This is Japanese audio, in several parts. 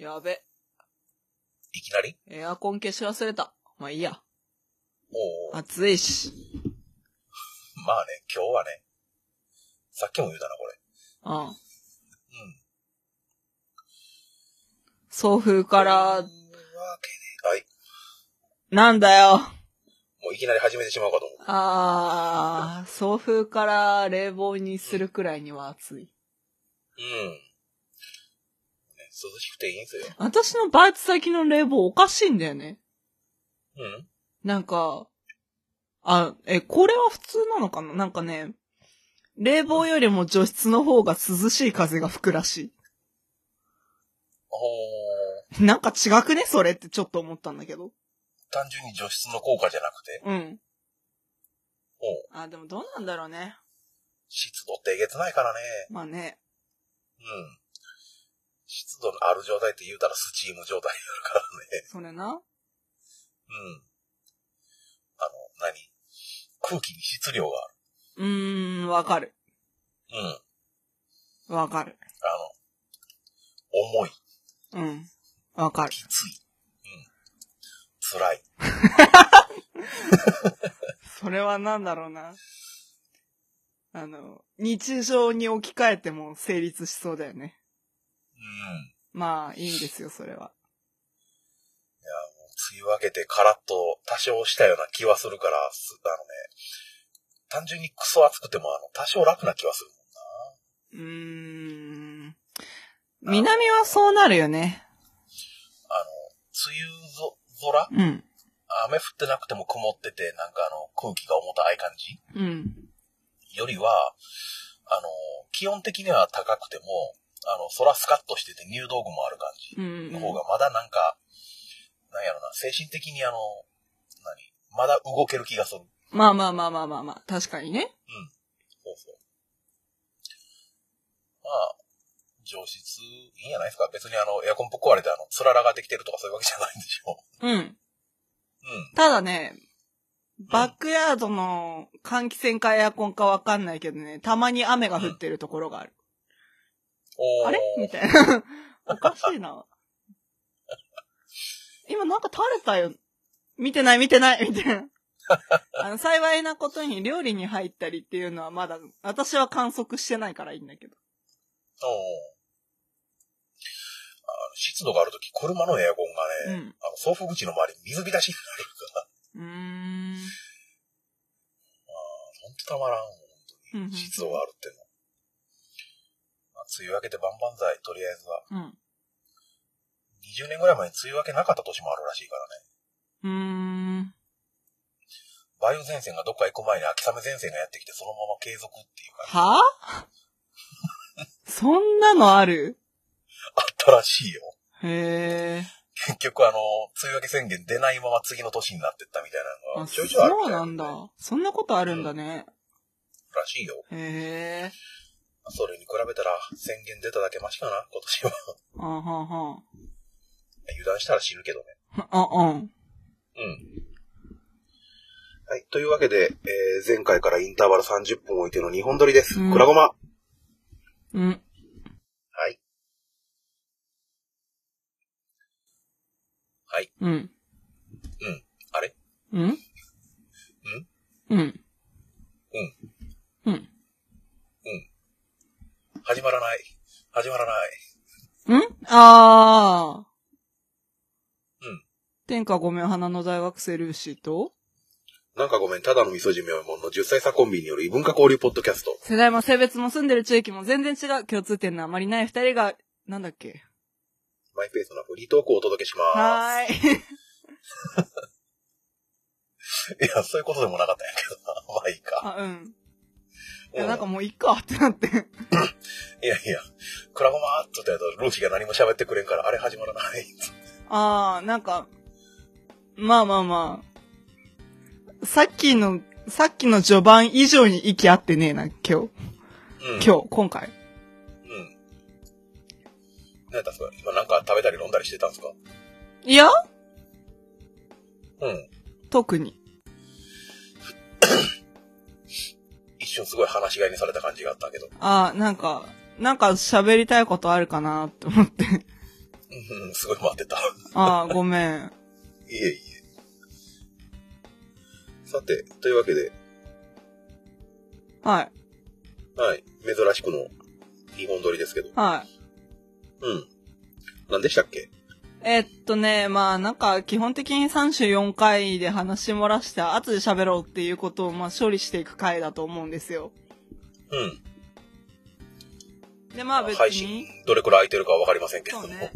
やべ。いきなり？エアコン消し忘れた。まあいいや。おうおう暑いし。まあね、今日はね、さっきも言うたな、これ。うん。うん。送風からはい。なんだよ。もういきなり始めてしまうかと思う。あー、送風から冷房にするくらいには暑い。うん。ね、涼しくていいんすよ。私のバイト先の冷房おかしいんだよね。うん。なんか、あ、え、これは普通なのかな？なんかね、冷房よりも除湿の方が涼しい風が吹くらしおー、い。なんか違くね？それってちょっと思ったんだけど。単純に除湿の効果じゃなくて、うん。おうあ、でもどうなんだろうね。湿度ってえげつないからね。まあね。うん。湿度のある状態って言うたらスチーム状態になるからね。それな。うん。あの、何？空気に質量があうーん、わかる。る。うん。わかる。あの、重い、うん。わかる。きつい。うん。辛い。それはなんだろうな。あの、日常に置き換えても成立しそうだよね。うん。まあ、いいんですよ、それは。いや、もう、梅雨明けてカラッと多少したような気はするから、すあのね、単純にクソ暑くても、あの、多少楽な気はするもんな。うーん。南はそうなるよね。あの、梅雨ぞ空？うん。雨降ってなくても曇ってて、なんかあの、空気が重たい感じ？うん。よりは、あの、気温的には高くても、あの、空スカッとしてて入道具もある感じうん。の方がまだなんか、なんやろな、精神的にあの、何？まだ動ける気がする。まあまあまあまあまあまあ、確かにね。そうそう。まあ、上質いいんじゃないですか？別にあの、エアコンぶっ壊れてあの、つららができてるとかそういうわけじゃないんでしょうん。う。うん。ただね、バックヤードの換気扇かエアコンかわかんないけどね、たまに雨が降ってるところがある。あれ？みたいな。おかしいな。今なんか垂れたよ。見てない見てないみたいな。あの、幸いなことに料理に入ったりっていうのはまだ、私は観測してないからいいんだけど。おーあの湿度があるとき、車のエアコンがね、うん。あの、送風口の周り水浸しになるから、うーん。ほんとたまらん、うんうん湿度があるっていうの。まあ、梅雨明けて万々歳、とりあえずは。うん。20年ぐらい前に梅雨明けなかった年もあるらしいからね。うーん。梅雨前線がどっか行く前に秋雨前線がやってきて、そのまま継続っていうか、はぁ そんなのある？あったらしいよ。へえ。結局あの、梅雨明け宣言出ないまま次の年になってったみたいなのあ、が、ちそょいちょいあるみたいうなんだ。そんなことあるんだね。らしいよ。へえ。それに比べたら、宣言出ただけマシかな、今年は。あはんはん。油断したら死ぬけどね。あ、うん。うん。はい。というわけで、えー、前回からインターバル30分置いての2本撮りです。うんくらごま。うん。はい。はい。うん。うん。あれ？うんうん。うん。うん。始まらない。始まらない。うん？あー。うん。天下ごめん花の大学生ルーシーと、なんかごめん、ただの味噌汁もんの10歳差コンビによる異文化交流ポッドキャスト。世代も性別も住んでる地域も全然違う共通点のあまりない二人が、なんだっけ？マイペースなフリートークをお届けします。はーい。いや、そういうことでもなかったんやけどな。まあいいか。あ、うん。いうんや、なんかもういいかってなって。いやいや、クラゴマーっと言ったやつ、ルーシーが何も喋ってくれんから、あれ始まらない。あー、なんか、まあまあまあ。さっきの、さっきの序盤以上に息合ってねえな、今日。うん。今日、今回。うん。何やったんですか？今なんか食べたり飲んだりしてたんですか？いや？うん。特に。一瞬すごい話し飼いにされた感じがあったけど。あー、なんか、なんか喋りたいことあるかなって思って。うん、すごい待ってた。ああ、ごめん。いえいえ。さて、というわけで、はい。はい、珍しくの2本撮りですけど。はい。うん。何でしたっけ？えっとね、まあなんか基本的に34回で話漏らして後で喋ろうっていうことをまあ処理していく回だと思うんですよ。うん。でまあ別配信に、、どれくらい空いてるかはわかりませんけれども。そうね。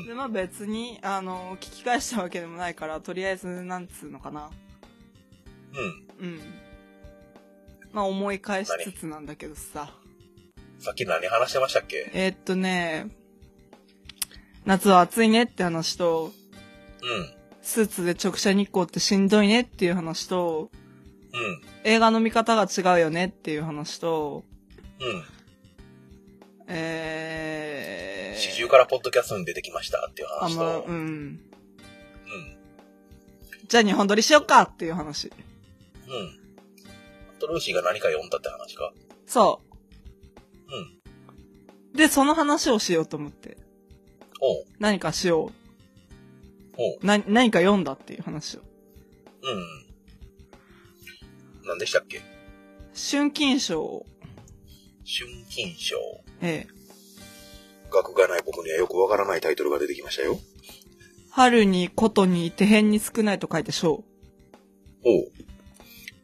うん。でまあ別に、あの、聞き返したわけでもないから、とりあえずなんつうのかな。うん。うん。まあ思い返しつつなんだけどさ。さっき何話してましたっけ？えっとね、夏は暑いねって話と、うん。スーツで直射日光ってしんどいねっていう話と、うん。映画の見方が違うよねっていう話と、うん。えー、四十からポッドキャストに出てきましたっていうあ、話と、まあ、う。うんん。うん。じゃあ日本撮りしよっかっていう話。うん。あとルーシーが何か読んだって話か。そうん。う。で、その話をしようと思って。何かしよ。う。な、何か読んだっていう話を。うん。何でしたっけ？春金賞、春金賞。ええ。学がない僕にはよくわからないタイトルが出てきましたよ。春にことに手辺に少ないと書いて賞。おう。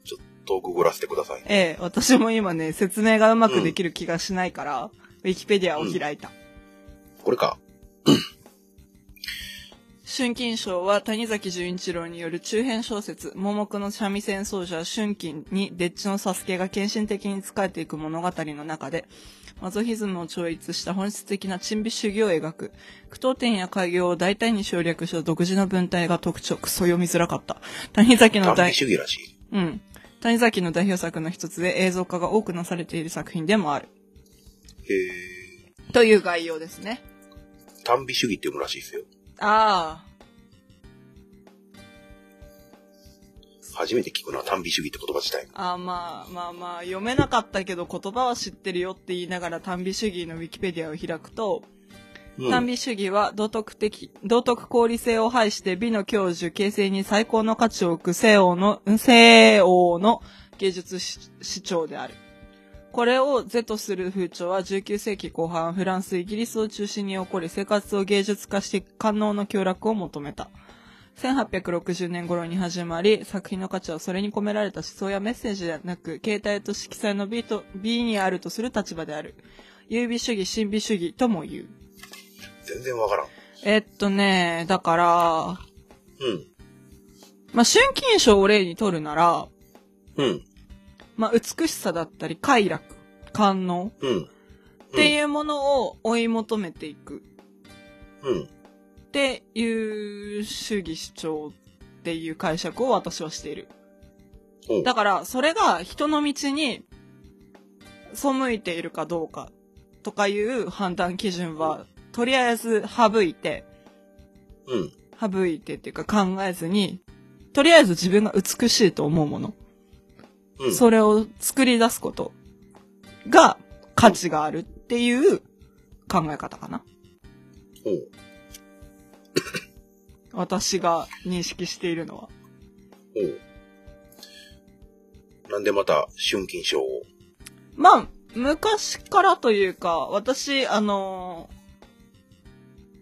ちょっとググらせてください。ええ、私も今ね、説明がうまくできる気がしないから、ウィキペディアを開いた。これか。春金賞は谷崎潤一郎による中編小説、桃木の三味線奏者春金にデッチのサスケが献身的に仕えていく物語の中で、マゾヒズムを超越した本質的な珍美主義を描く、句読点や開業を大胆に省略した独自の文体が特徴、クソ読みづらかった。谷崎の大。うん。谷崎の代表作の一つで映像化が多くなされている作品でもある。へえ。という概要ですね。短美主義って読むらしいですよ。ああ。初めて聞くな、短美主義って言葉自体。あーまあまあまあ、読めなかったけど言葉は知ってるよって言いながら短美主義のウィキペディアを開くと、う美主義は道徳的、道徳合理性を排して美の享受、形成に最高の価値を置く西欧の、西欧の芸術主張である。これを是とする風潮は19世紀後半、フランス、イギリスを中心に起こり、生活を芸術化して官能の協楽を求めた。1860年頃に始まり、作品の価値はそれに込められた思想やメッセージではなく、形態と色彩の美と、美にあるとする立場である。優美主義、神美主義とも言う。全然わからん。えっとね、だから、うん。まあ、春金賞を例に取るなら、うん。まあ、美しさだったり、快楽、官能うん。っていうものを追い求めていくうん。っていう主義主張っていう解釈を私はしている。だから、それが人の道に背いているかどうかとかいう判断基準は、とりあえず省いて、うん。省いてっていうか考えずに、とりあえず自分が美しいと思うもの、うん。それを作り出すことが価値があるっていう考え方かな。おう 私が認識しているのは。おうなんでまた春金賞を？まあ、昔からというか、私、あの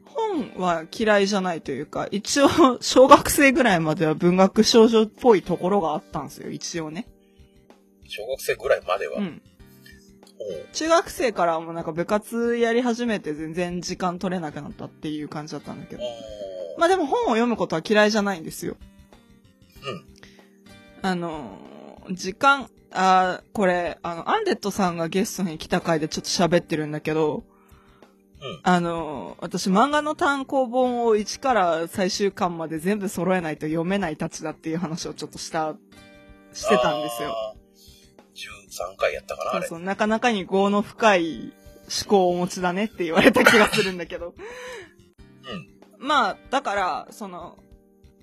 本は嫌いじゃないというか、一応、小学生ぐらいまでは文学少女っぽいところがあったんですよ、一応ね。小学生ぐらいまでは。うん。中学生からもなんか部活やり始めて全然時間取れなくなったっていう感じだったんだけど。おまあでも本を読むことは嫌いじゃないんですよ。うん。あのー、時間、あーこれ、あの、アンデットさんがゲストに来た回でちょっと喋ってるんだけど、うんあのー、私漫画の単行本を1から最終巻まで全部揃えないと読めないたちだっていう話をちょっとした、してたんですよ。あー。13回やったかな、あれ。そうそう、なかなかに業の深い思考をお持ちだねって言われた気がするんだけど。うん。まあ、だから、その、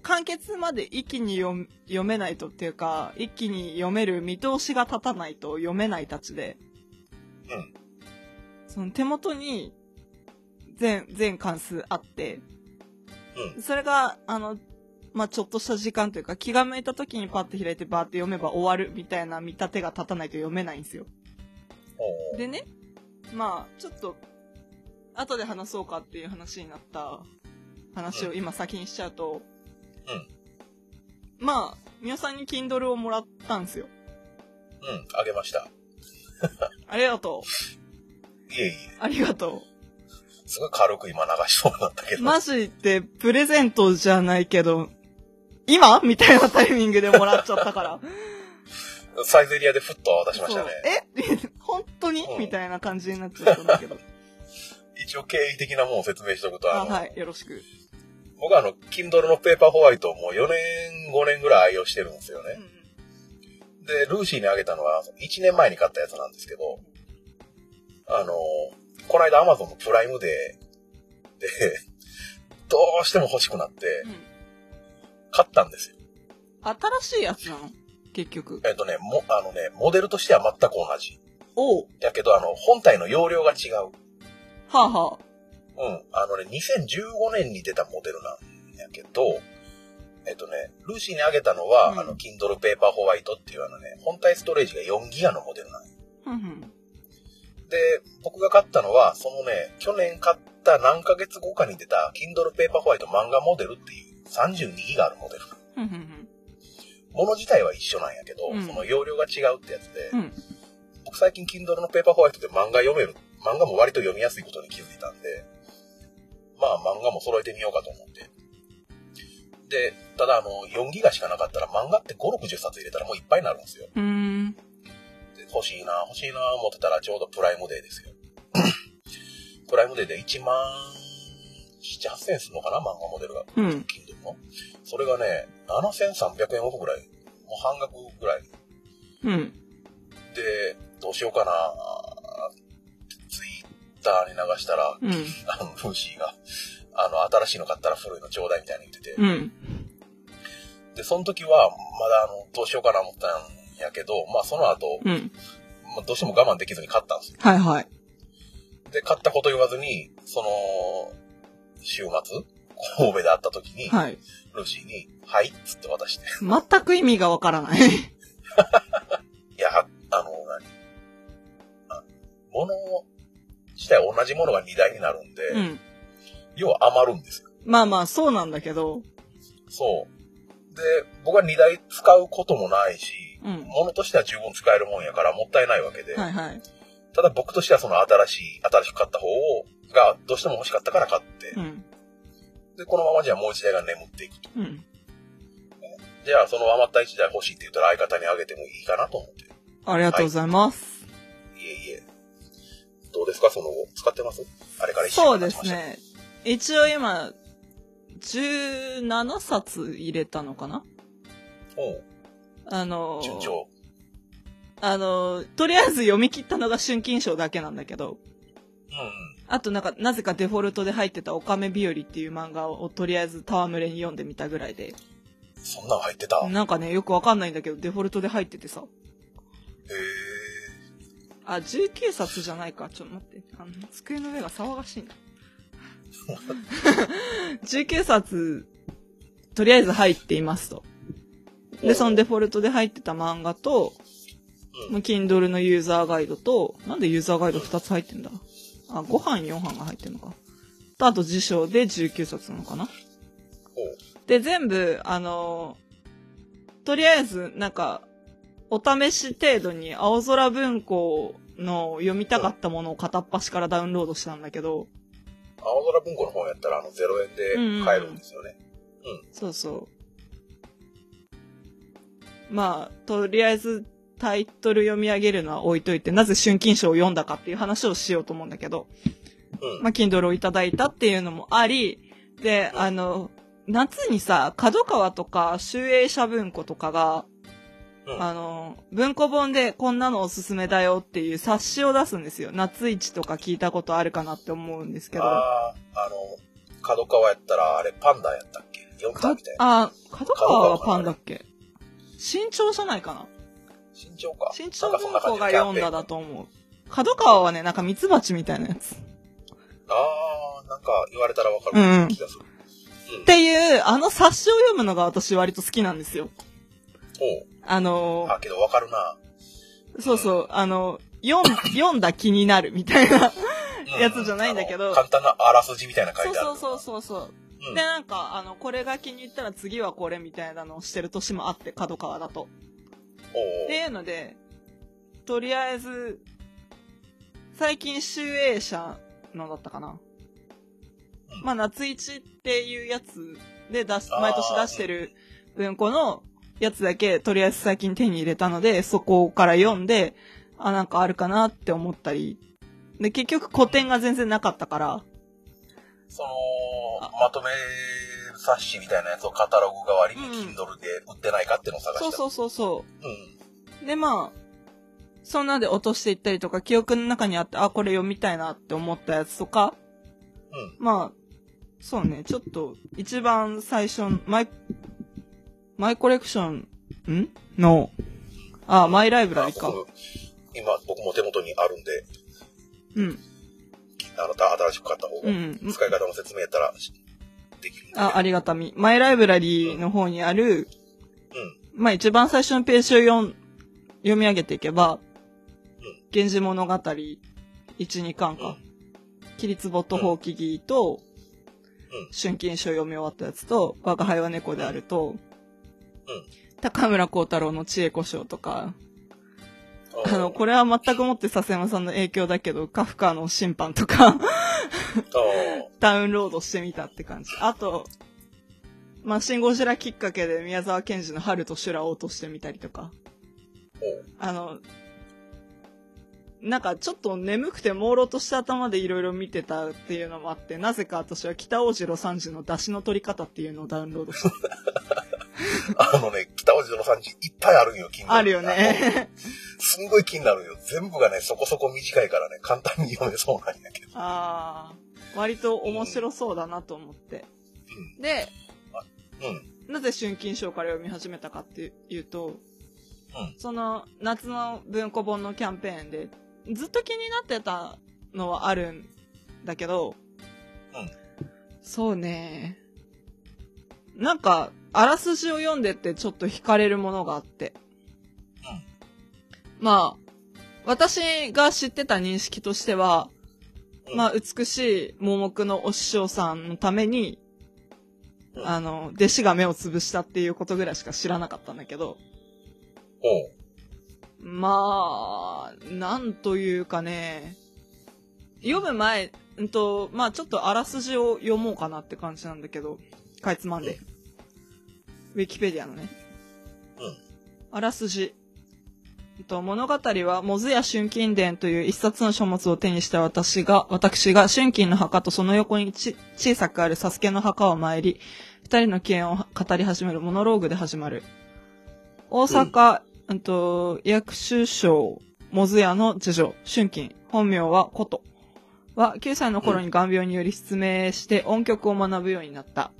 完結まで一気に読読めないとっていうか、一気に読める見通しが立たないと読めないたちで、うん。その手元に全、全関数あって、うん。それが、あの、まあ、ちょっとした時間というか、気が向いた時にパッて開いてバーって読めば終わるみたいな見立てが立たないと読めないんですよ。でね、まあ、ちょっと、後で話そうかっていう話になった話を今先にしちゃうと、うん。まあ、みおさんに Kindle をもらったんですよ。うん。あげました。ありがとう。いえいえ。ありがとすごい軽く今流しそうになったけう。ど。マジでプレゼントじゃないけど、今？みたいなタイミングでもらっちゃったから。サイゼリアでふっと渡しましたね。え？本当に、うんみたいな感じになっちゃったんだけど。一応経緯的なものを説明しておくと、あ、はい、よろしく。僕はあの、Kindle のペーパーホワイトをもう4年、5年ぐらい愛用してるんですようんね。で、ルーシーにあげたのは1年前に買ったやつなんですけど、あの、この間 Amazon のプライムデーで、どうしても欲しくなってうん買ったんですよ。新しいやつなの？結局。えっとね、も、あのね、モデルとしては全く同じ。おう。やけど、あの、本体の容量が違う。はあはうん。あのね、2015年に出たモデルなんやけど、えっとね、ルーシーにあげたのは、うんあの、Kindle Paper White っていうあのね、本体ストレージが4ギガのモデルなんよあ。うんうん。で、僕が買ったのは、そのね、去年買った何ヶ月後かに出た Kindle Paper White 漫画モデルっていう32ギガあるモデル。もの自体は一緒なんやけど、うんその容量が違うってやつで、うん。うん。僕最近 Kindle のペーパーホワイトで漫画読める、漫画も割と読みやすいことに気づいたんで、まあ漫画も揃えてみようかと思って。で、ただあの、4ギガしかなかったら漫画って5、60冊入れたらもういっぱいになるんですよ。で欲しいな、欲しいな思ってたらちょうどプライムデーですよ。プライムデーで1万7、8000円するのかな漫画モデルが。うん。Kindle の？それがね、7300円オフぐらい。もう半額ぐらいうん。で、どうしようかなツイッターに流したら、うん。あの、ルーシーが、あの、新しいの買ったら古いのちょうだいみたいに言ってて。うん。で、その時は、まだあの、どうしようかな思ったんやけど、まあその後、うん。まあどうしても我慢できずに買ったんですよ。はいはい。で、買ったこと言わずに、その、週末、神戸で会った時に、はい。ルーシーに、はいっつって渡して。全く意味がわからない。いや、あの、何？あ物自体同じものが2台になるんで、うん。要は余るんですよ。まあまあ、そうなんだけど。そう。で、僕は2台使うこともないし、うん。物としては十分使えるもんやからもったいないわけで、はいはい。ただ僕としてはその新しい、新しく買った方を、がどうしても欲しかったから買って、うん。で、このままじゃもう1台が眠っていくと。うん。じゃあその余った1台欲しいって言ったら相方にあげてもいいかなと思って。ありがとうございます。いえいえ。どうですか？その後、使ってます？あれから一週そう。ですね。一応今、17冊入れたのかな？あの、順調。あの、とりあえず読み切ったのが春金賞だけなんだけど、うんうん。あとなんか、なぜかデフォルトで入ってたオカメ日和っていう漫画をとりあえず戯れに読んでみたぐらいで、そんなん入ってた？へなんかね、よくわかんないんだけど、デフォルトで入っててさ。え。あ、19冊じゃないか。ちょっと待って。あの、机の上が騒がしいな。19冊、とりあえず入っていますと。で、そのデフォルトで入ってた漫画と、うんまあ Kindle のユーザーガイドと、なんでユーザーガイド2つ入ってんだ？あ、5版4版が入ってんのか。と、あと辞書で19冊なのかな。で、全部、あのとりあえず、なんか、お試し程度に青空文庫の読みたかったものを片っ端からダウンロードしたんだけど、青空文庫の方やったら、あの、0円で買えるんですよね。そうそう。まあ、とりあえずタイトル読み上げるのは置いといて、なぜ春金賞を読んだかっていう話をしようと思うんだけど、うん。まあ、Kindle をいただいたっていうのもあり、で、あの、夏にさ、角川とか、集英社文庫とかが、うんあの、文庫本でこんなのおすすめだよっていう冊子を出すんですよ。夏市とか聞いたことあるかなって思うんですけど。ああ、あの、角川やったら、あれ、パンダやったっけ？読んだかみたいな。あ、角川はパンだっけ？新潮じゃないかな？身長か。新潮なんかそんな感じ文庫が読んだだと思う。角川はね、なんかミツバチみたいなやつ。あー、なんか言われたらわかうんうんる気がする。うん。っていう、あの冊子を読むのが私割と好きなんですよ。おうあのあ、けどわかるな。そうそう、あの、読ん、読んだ気になるみたいな。うんやつじゃないんだけど簡単なあらすじみたいな書いてある。そうそうそうそうそう。うん。で、なんか、あの、これが気に入ったら次はこれみたいなのをしてる年もあって、角川だと。っていうので、とりあえず、最近、集英社のだったかな。うんまあ、夏一っていうやつで出し、あー毎年出してる文庫のやつだけ、とりあえず最近手に入れたので、そこから読んで、あ、なんかあるかなって思ったり。で、結局古典が全然なかったから、その、まとめ冊子みたいなやつをカタログ代わりにうん Kindle で売ってないかっていうのを探した。そうそうそうそう。うん。で、まあ、そんなんで落としていったりとか、記憶の中にあって、あ、これ読みたいなって思ったやつとか、うん。まあ、そうね、ちょっと、一番最初の、マイ、マイコレクション、ん？の、あ、マイライブラリか。今、僕も手元にあるんで、うん。あの、た新しく買った方が、うん。使い方も説明やったらしできる。あ、ありがたみ。マイライブラリの方にある、うん。まあ一番最初のページを読ん読み上げていけば、うん源氏物語1、2巻か。キリツボとホウキギと、うん春金書読み終わったやつと、我が輩は猫であると、うん高村光太郎の知恵故障とか、うん。あの、これは全くもって笹山さんの影響だけど、カフカの審判とか、あダウンロードしてみたって感じ。あと、まあ、シンゴジラきっかけで宮沢賢治の春と修羅を落としてみたりとか。あの、なんかちょっと眠くて朦朧とした頭でいろいろ見てたっていうのもあって、なぜか私は北大城三次の出汁の取り方っていうのをダウンロードした。あのね、北大路の産地いっぱいあるんよ、あるよ。ね。すんごい気になるよ。全部がね、そこそこ短いからね、簡単に読めそうなんやけど。ああ、割と面白そうだなと思って。で、うん。なぜ春金賞から読み始めたかっていうと、うんその夏の文庫本のキャンペーンでずっと気になってたのはあるんだけど、うんそうね。なんか、あらすじを読んでってちょっと惹かれるものがあって。まあ、私が知ってた認識としては、うんまあ、美しい盲目のお師匠さんのために、うんあの、弟子が目をつぶしたっていうことぐらいしか知らなかったんだけど、まあ、なんというかね、読む前、うんと、まあちょっとあらすじを読もうかなって感じなんだけど、かいつまんで。ウィキペディアのね。うんあらすじ。物語は、モズや春金伝という一冊の書物を手にした私が、私が春金の墓とその横にち小さくあるサスケの墓を参り、二人の起源を語り始めるモノローグで始まる。大阪、うん、と、薬種省、モズヤの次女、春金、本名は琴。は、9歳の頃に眼病により失明して音曲を学ぶようになった。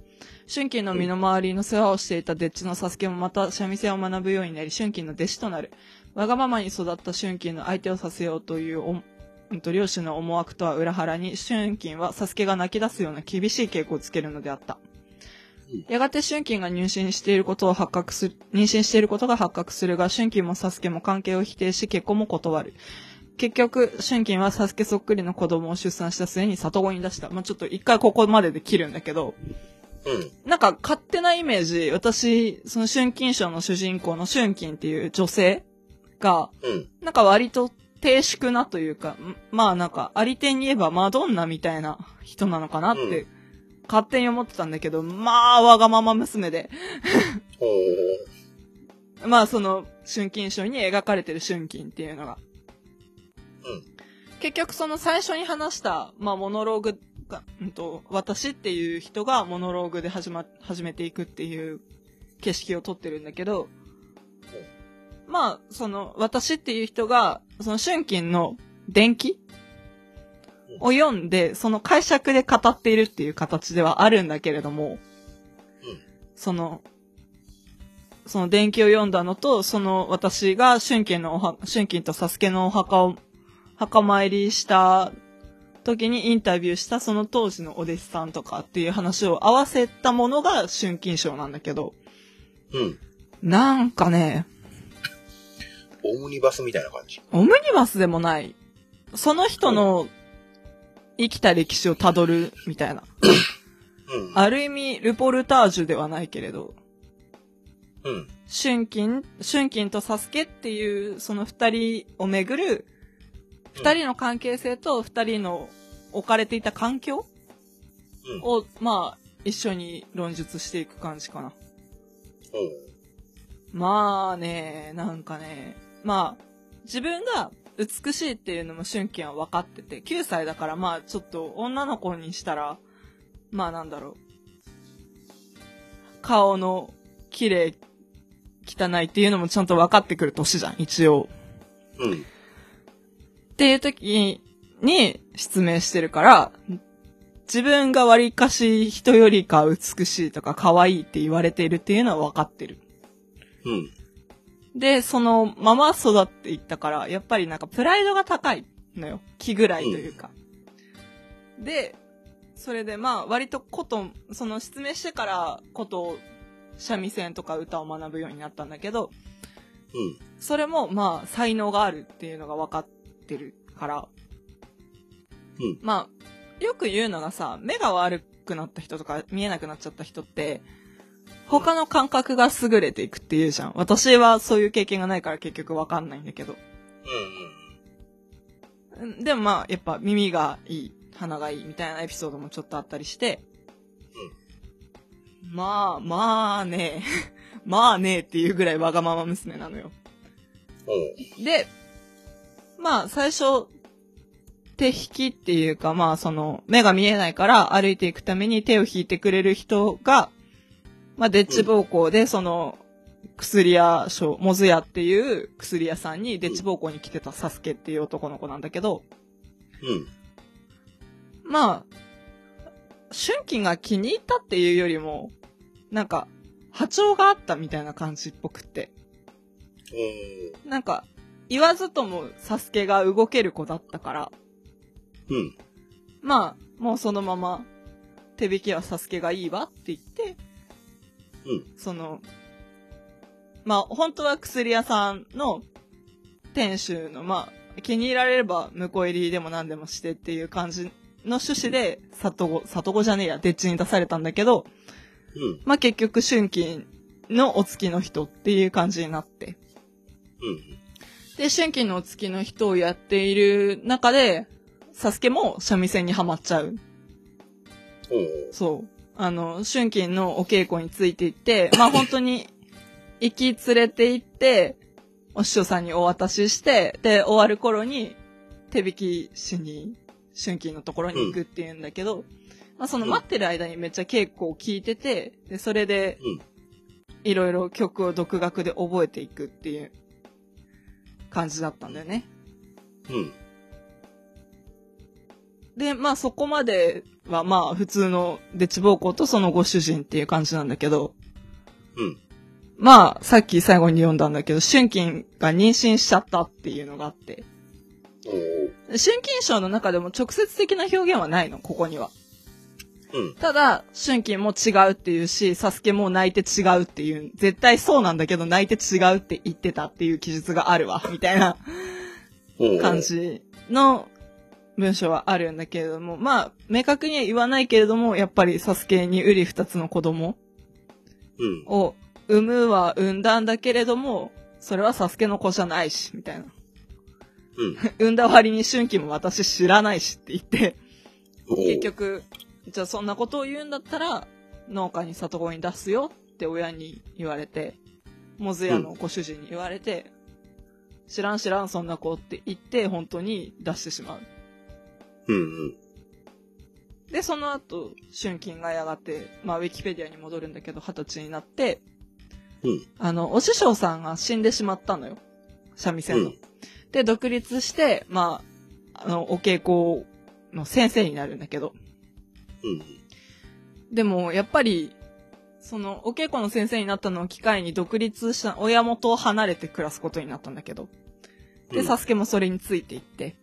春金の身の回りの世話をしていたデッチのサスケもまた三味線を学ぶようになり、春金の弟子となる。わがままに育った春金の相手をさせようという両親の思惑とは裏腹に、春金はサスケが泣き出すような厳しい傾向をつけるのであった。やがて春金が入信していることを発覚する、妊娠していることが発覚するが、春金もサスケも関係を否定し、結婚も断る。結局、春金はサスケそっくりの子供を出産した末に里子に出した。まあ、ちょっと一回ここまでで切るんだけど、うん。なんか勝手なイメージ、私、その春金賞の主人公の春金っていう女性が、うん。なんか割と低粛なというか、んまあなんか、ありてんに言えばマドンナみたいな人なのかなって、勝手に思ってたんだけど、まあ、わがまま娘で。まあその、春金賞に描かれてる春金っていうのが。うん結局その最初に話した、まあモノローグが、うんと、私っていう人がモノローグで始ま、始めていくっていう景色を撮ってるんだけど、まあ、その、私っていう人が、その春金の伝記を読んで、その解釈で語っているっていう形ではあるんだけれども、うんその、その伝記を読んだのと、その私が春金のおは、春金とサスケのお墓を、墓参りした時にインタビューしたその当時のお弟子さんとかっていう話を合わせたものが春金賞なんだけど、うん。なんかね、オムニバスみたいな感じ。オムニバスでもない。その人の生きた歴史をたどるみたいな。うん。ある意味、ルポルタージュではないけれど、うん。春金、春金とサスケっていう、その二人をめぐる、二人の関係性と二人の置かれていた環境うん。を、まあ、一緒に論述していく感じかな。うん。まあね、なんかね、まあ、自分が美しいっていうのも春金は分かってて、9歳だからまあちょっと女の子にしたら、まあなんだろう。顔の綺麗、汚いっていうのもちゃんと分かってくる年じゃん、一応。うん。っていう時に失明してるから、自分が割かし人よりか美しいとか可愛いって言われているっていうのは分かってる。うん。で、そのまま育っていったから、やっぱりなんかプライドが高いのよ。気ぐらいというか。で、それでまあ割とこと、その失明してからこと、三味線とか歌を学ぶようになったんだけど、うん。それもまあ才能があるっていうのが分かってるから、うん。まあ、よく言うのがさ、目が悪くなった人とか見えなくなっちゃった人って、他の感覚が優れていくって言うじゃん。私はそういう経験がないから結局わかんないんだけど。うん。うんでもまあ、やっぱ耳がいい、鼻がいいみたいなエピソードもちょっとあったりして、まあ、まあね、まあねっていうぐらいわがまま娘なのよ。うん。で、まあ、最初、手引きっていうか、まあ、その、目が見えないから歩いていくために手を引いてくれる人が、まあ、デッチ暴行で、その、薬屋所、モズ屋っていう薬屋さんにデッチ暴行に来てたサスケっていう男の子なんだけど、うん。まあ、春季が気に入ったっていうよりも、なんか、波長があったみたいな感じっぽくって。うん。なんか、言わずともサスケが動ける子だったから、うん。まあ、もうそのまま、手引きはサスケがいいわって言って、うん。その、まあ、本当は薬屋さんの店主の、まあ、気に入られれば向こう入りでも何でもしてっていう感じの趣旨で、里子、里子じゃねえや、デッチに出されたんだけど、うん。まあ結局春季のお付きの人っていう感じになって。うん。で、春季のお付きの人をやっている中で、サスケも三味線にはまっちゃう。うん。そう。あの、春季のお稽古についていって、まあ本当に、行き連れて行って、お師匠さんにお渡しして、で、終わる頃に、手引きしに、春季のところに行くっていうんだけど、まあその待ってる間にめっちゃ稽古を聞いてて、で、それで、うん。いろいろ曲を独学で覚えていくっていう感じだったんだよね。うん。で、まあそこまではまあ普通のデチ暴行とそのご主人っていう感じなんだけど、うん。まあさっき最後に読んだんだけど、春金が妊娠しちゃったっていうのがあって、うん。春金賞の中でも直接的な表現はないの、ここには。うん。ただ、春金も違うっていうし、サスケも泣いて違うっていう、絶対そうなんだけど泣いて違うって言ってたっていう記述があるわ、みたいなうん。感。じの文章はあるんだけれども、まあ、明確には言わないけれども、やっぱりサスケにウリ二つの子供うん。を産むは産んだんだけれども、それはサスケの子じゃないし、みたいな。うん。産んだ割に春季も私知らないしって言って、うん。結局、じゃあそんなことを言うんだったら、農家に里子に出すよって親に言われて、モズ屋のご主人に言われて、知らん知らんそんな子って言って、本当に出してしまう。うん。うん。で、その後、春金がやがて、まあ、ウィキペディアに戻るんだけど、二十歳になって、うん。あの、お師匠さんが死んでしまったのよ。三味線の。うんで、独立して、まあ、あの、お稽古の先生になるんだけど、うん。でも、やっぱり、その、お稽古の先生になったのを機会に独立した親元を離れて暮らすことになったんだけど。で、うんサスケもそれについていって。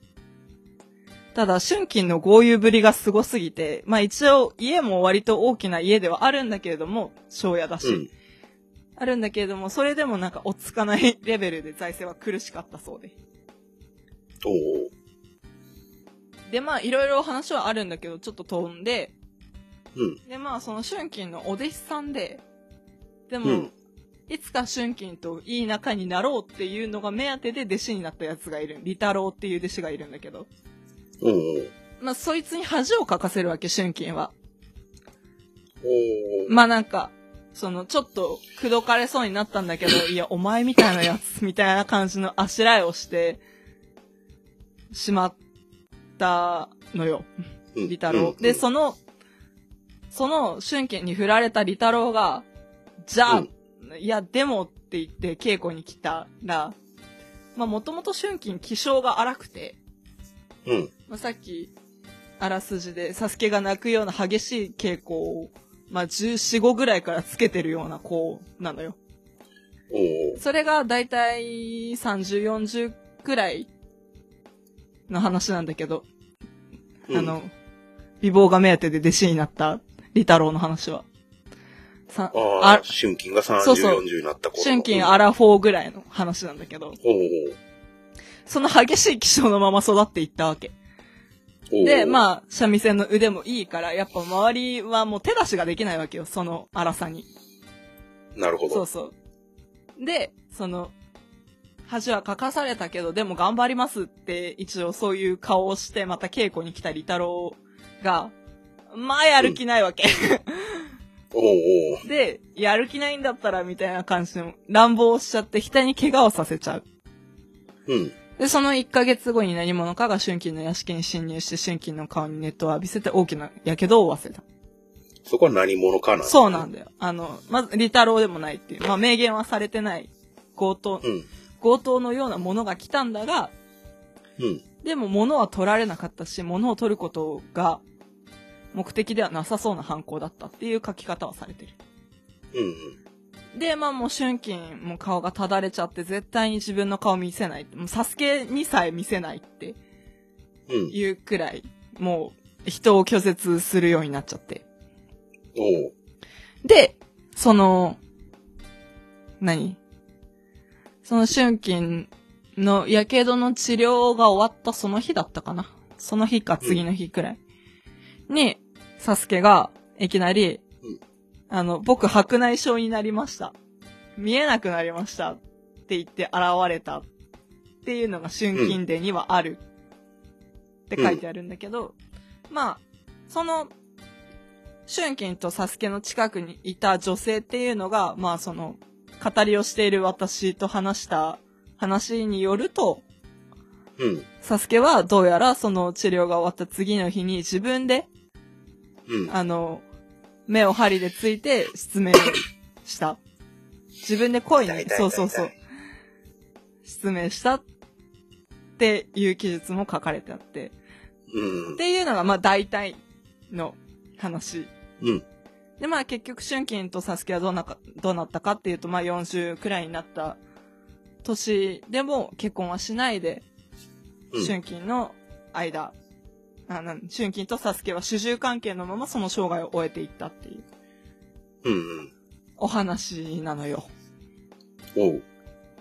ただ、春金の豪遊ぶりがすごすぎて、まあ一応家も割と大きな家ではあるんだけれども、庄屋だし、うん。あるんだけれども、それでもなんか落ち着かないレベルで財政は苦しかったそうで。おお。で、まあいろいろ話はあるんだけど、ちょっと飛んで、うん。で、まあその春金のお弟子さんで、でも、うんいつか春金といい仲になろうっていうのが目当てで弟子になったやつがいる。利太郎っていう弟子がいるんだけど。まあそいつに恥をかかせるわけ、春金は。まあなんか、その、ちょっと、口説かれそうになったんだけど、いや、お前みたいなやつ、みたいな感じのあしらいをして、しまったのよ。うん利太郎。で、その、その春剣に振られた利太郎が、じゃあ、うんいや、でもって言って稽古に来たら、まあ、もともと春金気性が荒くて、うん。まあ、さっき、あらすじで、サスケが泣くような激しい稽古を、まあ、14、5ぐらいからつけてるような子なのよ。それがだいたい30、40くらいの話なんだけど、うんあの、美貌が目当てで弟子になった利太郎の話は。さあああ、春金が30、そうそう40になった頃。春金アラフォーぐらいの話なんだけど。その激しい気性のまま育っていったわけ。で、あ。まあ、三味線の腕もいいから、やっぱ周りはもう手出しができないわけよ、その荒さに。なるほど。そうそう。で、その、恥はかかされたけど、でも頑張りますって、一応そういう顔をして、また稽古に来た利太郎が、まあやる気ないわけ。おお。で、やる気ないんだったら、みたいな感じの乱暴をしちゃって、額に怪我をさせちゃう。うん。で、その1ヶ月後に何者かが春金の屋敷に侵入して、春金の顔に熱湯を浴びせて大きな火傷を負わせた。そこは何者かなそうなんだよ。あの、まず、利太郎でもないっていう。まあ、明言はされてない強盗、うん。強盗のようなものが来たんだが、うん。でも物は取られなかったし、物を取ることが目的ではなさそうな犯行だったっていう書き方はされてる。うん。で、まあもう春金も顔がただれちゃって絶対に自分の顔見せない。もうサスケにさえ見せないってうん。いうくらい、もう人を拒絶するようになっちゃって。で、その、何？その春金の火傷の治療が終わったその日だったかなその日か次の日くらい。に、サスケがいきなり、うんあの、僕白内障になりました。見えなくなりました。って言って現れたっていうのが春金伝にはある。って書いてあるんだけど、まあ、その春金とサスケの近くにいた女性っていうのが、まあその、語りをしている私と話した話によると、うん。サスケはどうやらその治療が終わった次の日に自分で、うん。あの、目を針でついて失明した。自分で声に、そうそうそう失明したっていう記述も書かれてあって、うんっ。ていうのがまあ大体の話。うん。で、まあ結局、春金とサスケはどうなか、どうなったかっていうと、まあ40くらいになった年でも結婚はしないで、うん春金の間、あなん春金とサスケは主従関係のままその生涯を終えていったっていううん。うん。お話なのよ。おう。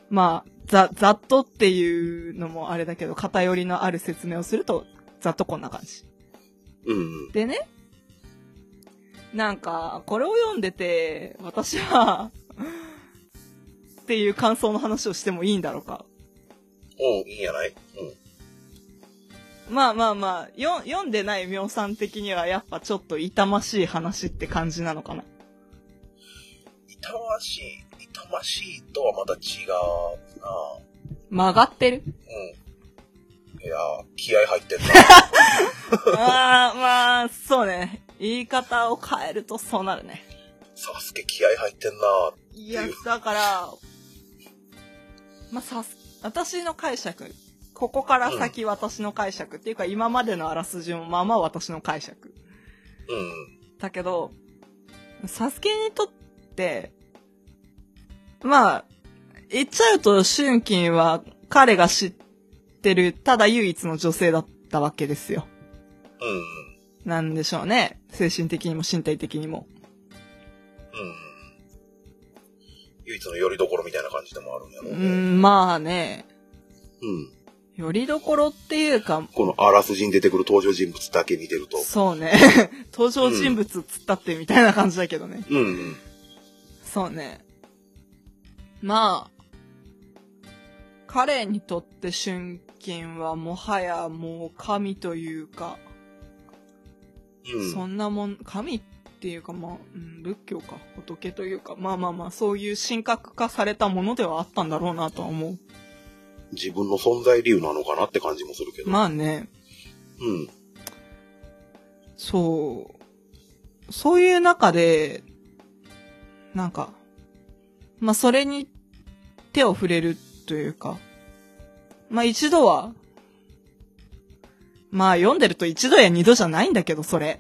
まあ、ざ、ざっとっていうのもあれだけど、偏りのある説明をすると、ざっとこんな感じ。うん。でね、なんか、これを読んでて、私は、っていう感想の話をしてもいいんだろうか。おう、いいんやない？まあまあまあ、よ読んでない妙さん的にはやっぱちょっと痛ましい話って感じなのかな？痛ましい、痛ましいとはまた違うな曲がってる？うん。いやー、気合入ってんな。ああ、まあ、そうね。言い方を変えるとそうなるね。サスケ気合入ってんないや、だから、まあ、さす、私の解釈。ここから先私の解釈、っていうか今までのあらすじもまあまあ私の解釈。うん。だけど、サスケにとって、まあ、言っちゃうと、春金は彼が知ってる、ただ唯一の女性だったわけですよ。うん。うん。なんでしょうね。精神的にも身体的にも。うん。唯一の拠り所みたいな感じでもあるんやろううね。ん、まあね、うん。よりどころっていうか、このあらすじに出てくる登場人物だけ見てると。そうね。登場人物つったってみたいな感じだけどね。うんうん。そうね。まあ、彼にとって春金はもはやもう神というか、うん。そんなもん、神っていうかまあ、うん、仏教か、仏というか、まあまあまあ、そういう神格化されたものではあったんだろうなとは思う。自分の存在理由なのかなって感じもするけど。まあね、うん。そう、そういう中で、なんか、まあそれに手を触れるというか、まあ一度は、まあ読んでると一度や二度じゃないんだけど、それ。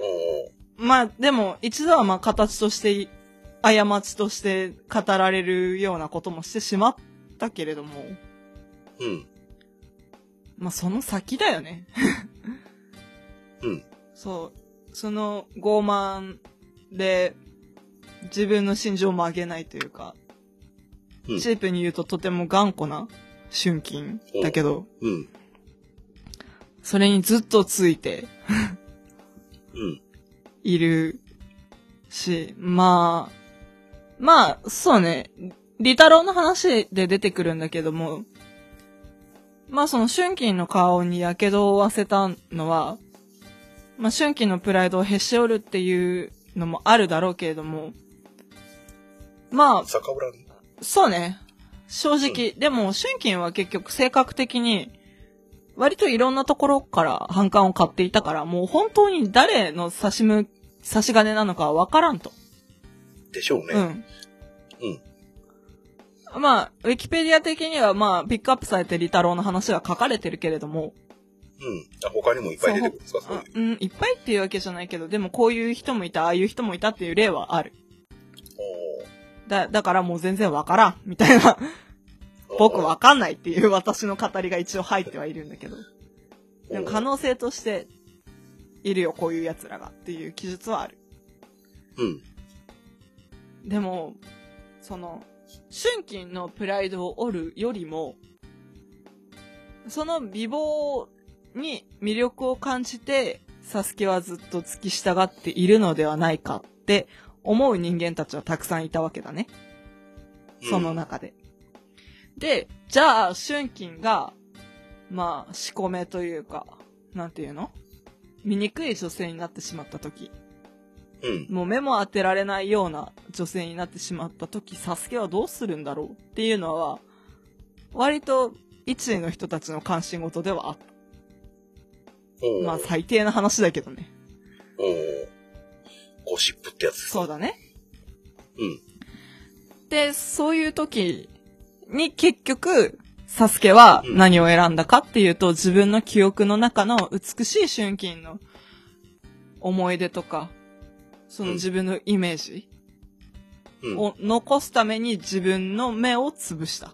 おまあでも一度はまあ形として、過ちとして語られるようなこともしてしまったけれども、ーうん。まあその先だよね。うん。そう。その傲慢で自分の心情を曲げないというか、うんチープに言うととても頑固な春金だけど、うん。それにずっとついてうん。いるし、まあ、まあ、そうね、リ太郎の話で出てくるんだけども、まあその春金の顔に火傷を負わせたのは、まあ春金のプライドをへし折るっていうのもあるだろうけれども、まあ、逆恨み？そうね。正直。でも、春金は結局性格的に、割といろんなところから反感を買っていたから、もう本当に誰の差しむ、差し金なのかはわからんと。でしょうね。うん。うん。まあ、ウィキペディア的にはまあ、ピックアップされてリ太郎の話が書かれてるけれども、うん。あ他にもいっぱい出てくるんですか？そういう。うん、いっぱいっていうわけじゃないけど、でもこういう人もいた、ああいう人もいたっていう例はある。おだ、だからもう全然わからん、みたいな。ー僕わかんないっていう私の語りが一応入ってはいるんだけど。でも可能性として、いるよ、こういう奴らがっていう記述はある。うん。でも、その、春金のプライドを折るよりも、その美貌に魅力を感じて、サスケはずっと付き従っているのではないかって思う人間たちはたくさんいたわけだね。その中で。で、じゃあ、春金が、まあ、仕込めというか、なんていうの？醜い女性になってしまった時、うん。もう目も当てられないような女性になってしまった時、サスケはどうするんだろうっていうのは、割と一位の人たちの関心事ではあった。まあ、最低な話だけどね。ゴシップってやつそうだね。うん。で、そういう時に結局、サスケは何を選んだかっていうと、自分の記憶の中の美しい春金の思い出とか、その自分のイメージうん。を残すために自分の目を潰した。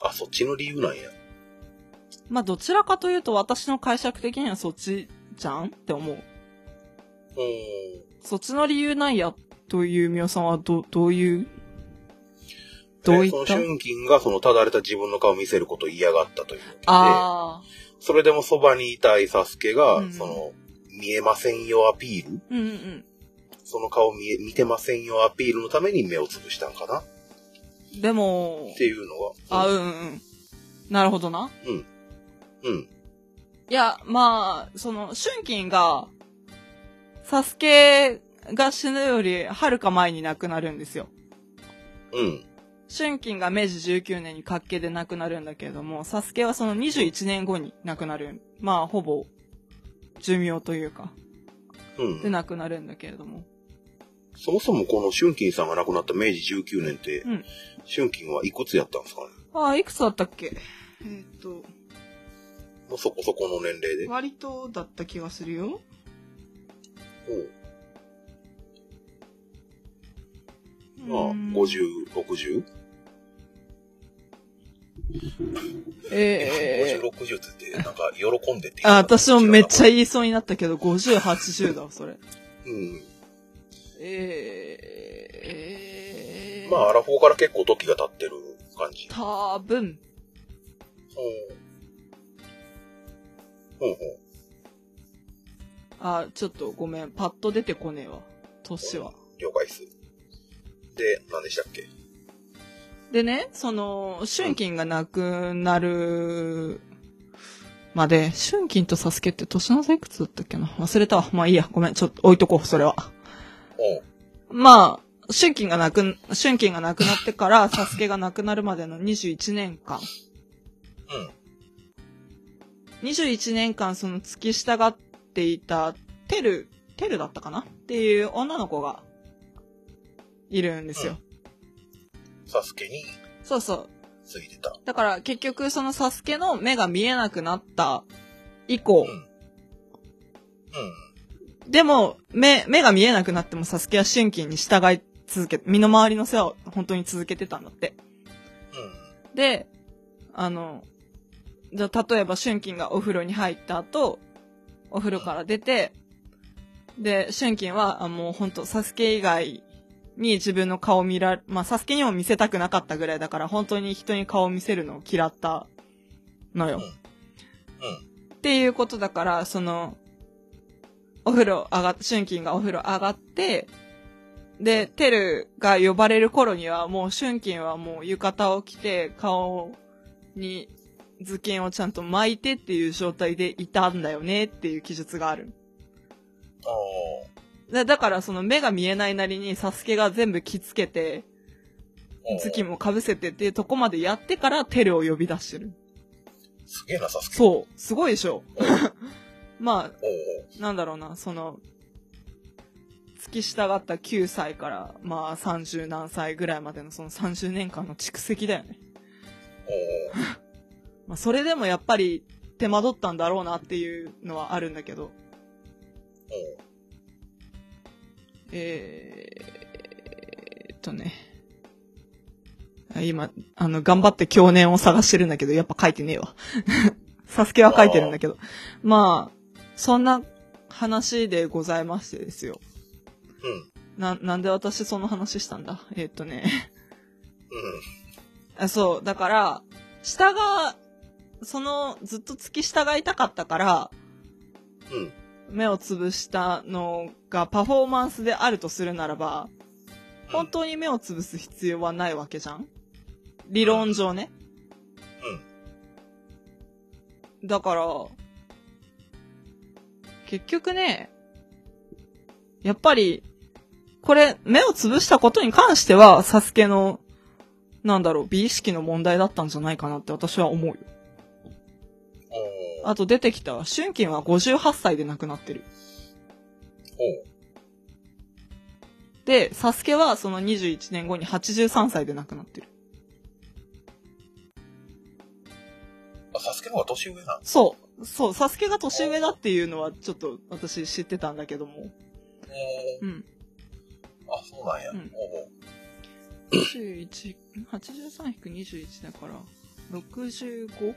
あ、そっちの理由なんや。まあ、どちらかというと私の解釈的にはそっちじゃんって思う。そっちの理由なんやというみおさんはど、どういう、どういった？えその春金がそのただれた自分の顔を見せることを嫌がったというわけで、ああ、それでもそばにいたいサスケが、うんその、見えませんよアピール？うんうんうん。その顔見え、見てませんよアピールのために目をつぶしたんかな？っでも、ていうのあ、が。うんうんうん。なるほどな。うん。うん。いや、まあ、その、春金が、サスケが死ぬよりはるか前に亡くなるんですよ。うん。春金が明治19年に活気で亡くなるんだけれども、サスケはその21年後に亡くなる。まあ、ほぼ、寿命というか、うん。で亡くなるんだけれども。そもそもこの春金さんが亡くなった明治19年って、うん春金はいくつやったんですかね？ああ、いくつだったっけ？えーっと、もうそこそこの年齢で？割とだった気がするよ。おうまあ、うん50、60? ええ50、60って言って、なんか喜んでってあ、私もめっちゃ。言いそうになったけど、50、80だわ、それ。うん。えええまあ、アラフォーから結構時が経ってる感じ。多分、うん。うんうん。あ、ちょっとごめん、パッと出てこねえわ。年は。了解です。で、何でしたっけ？でね、その、春金がなくなるまで、春金とサスケって年の差いくつだったっけな？忘れたわ。まあいいや、ごめん、ちょっと置いとこう、それは。うん。まあ、春金がなく、春金がなくなってから、サスケがなくなるまでの21年間。うん。21年間その付き従っていた、テル、テルだったかな？っていう女の子が、いるんですよ。サスケにそうそう。ついてた。だから結局そのサスケの目が見えなくなった以降うん。、うん。でも、目、目が見えなくなってもサスケは春金に従い続け、身の回りの世話を本当に続けてたんだって。うん。で、あの、じゃあ例えば春金がお風呂に入った後、お風呂から出て、で、春金は、あもう本当サスケ以外に自分の顔を見ら、まあ、サスケにも見せたくなかったぐらいだから、本当に人に顔を見せるのを嫌ったのよ。うん。うん。っていうことだから、その、お風呂上がっ、春金がお風呂上がって、で、テルが呼ばれる頃にはもう春金はもう浴衣を着て顔に図形をちゃんと巻いてっていう状態でいたんだよねっていう記述がある。あだだからその目が見えないなりにサスケが全部着付けて、あ。月も被せてっていうとこまでやってからテルを呼び出してる。すげえな、サスケ。う。そう。すごいでしょ。まあ、なんだろうな、その、付き従った9歳から、まあ30何歳ぐらいまでのその30年間の蓄積だよね。まあそれでもやっぱり手間取ったんだろうなっていうのはあるんだけど、えーっとね。あ今、あの、頑張って去年を探してるんだけど、やっぱ書いてねえわ。サスケは書いてるんだけど。まあ、そんな話でございましてですよ。うん。な、なんで私その話したんだ？えーっとね。うん。あそう、だから、下が、その、ずっと付き従いたかったから、うん。目をつぶしたのがパフォーマンスであるとするならば、本当に目をつぶす必要はないわけじゃん？理論上ね。だから、結局ね、やっぱり、これ、目をつぶしたことに関しては、サスケの、なんだろう、美意識の問題だったんじゃないかなって私は思うよ。おうあと出てきたわ、春金は58歳で亡くなってる。おうで、サスケはその21年後に83歳で亡くなってる。あ、サスケの方が年上なのそう。そう、サスケが年上だっていうのはちょっと私知ってたんだけども。おううん。あ、そうなんや。うんおう21、83-21だから、65?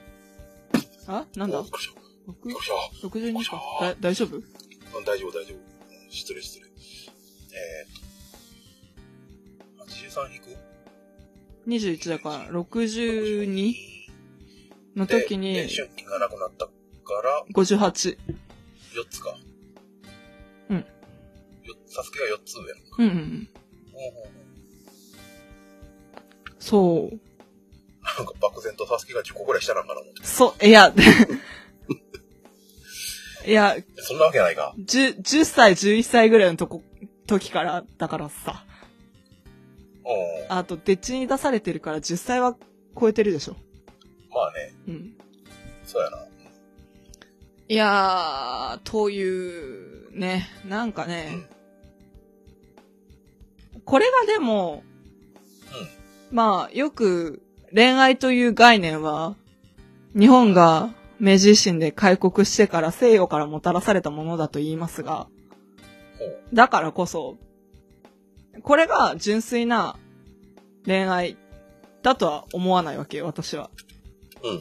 あなんだ？おうよいしょ。6よいしょ。62か。だ、大丈夫？うん大丈夫、大丈夫。うん失礼、失礼。えーっと、83引く ?21 だから、62の時にで、で春金がなくなったから、58。4つか。うんよ。サスケが4つ上やうんうんうん。おうそう。なんか漠然とサスケが10個ぐらい下なんかな思って。そう、いや、いや、そんなわけないか。10、10歳、11歳ぐらいのとこ、時から、だからさ。あと、デッチに出されてるから10歳は超えてるでしょ。まあね、うん。そうやな。いやー、という、ね、なんかね、これがでも、まあ、よく恋愛という概念は、日本が明治維新で開国してから西洋からもたらされたものだと言いますが。だからこそ、これが純粋な恋愛だとは思わないわけよ、私は。う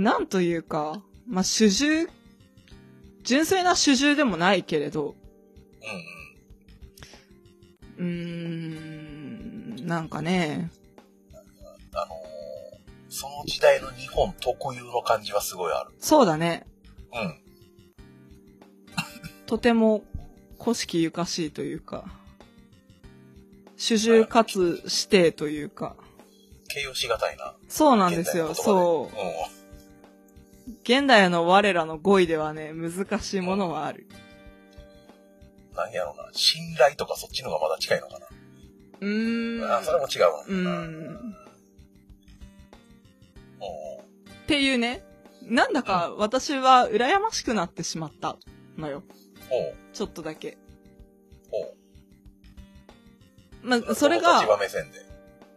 ん。なんというか、まあ、主従、純粋な主従でもないけれど、うんうん。うーん、なんかね、あのーその時代の日本特有の感じはすごいある。そうだね。うん。とても古式ゆかしいというか、主従かつ指定というか、形容しがたいな。そうなんですよ、そう。現代の我らの語彙ではね、難しいものはある。うん。なんやろうな。信頼とかそっちの方がまだ近いのかな。うーん。あ、それも違うう。ん。うっていうね、なんだか私は羨ましくなってしまったのよ。ちょっとだけ。まあ、それが。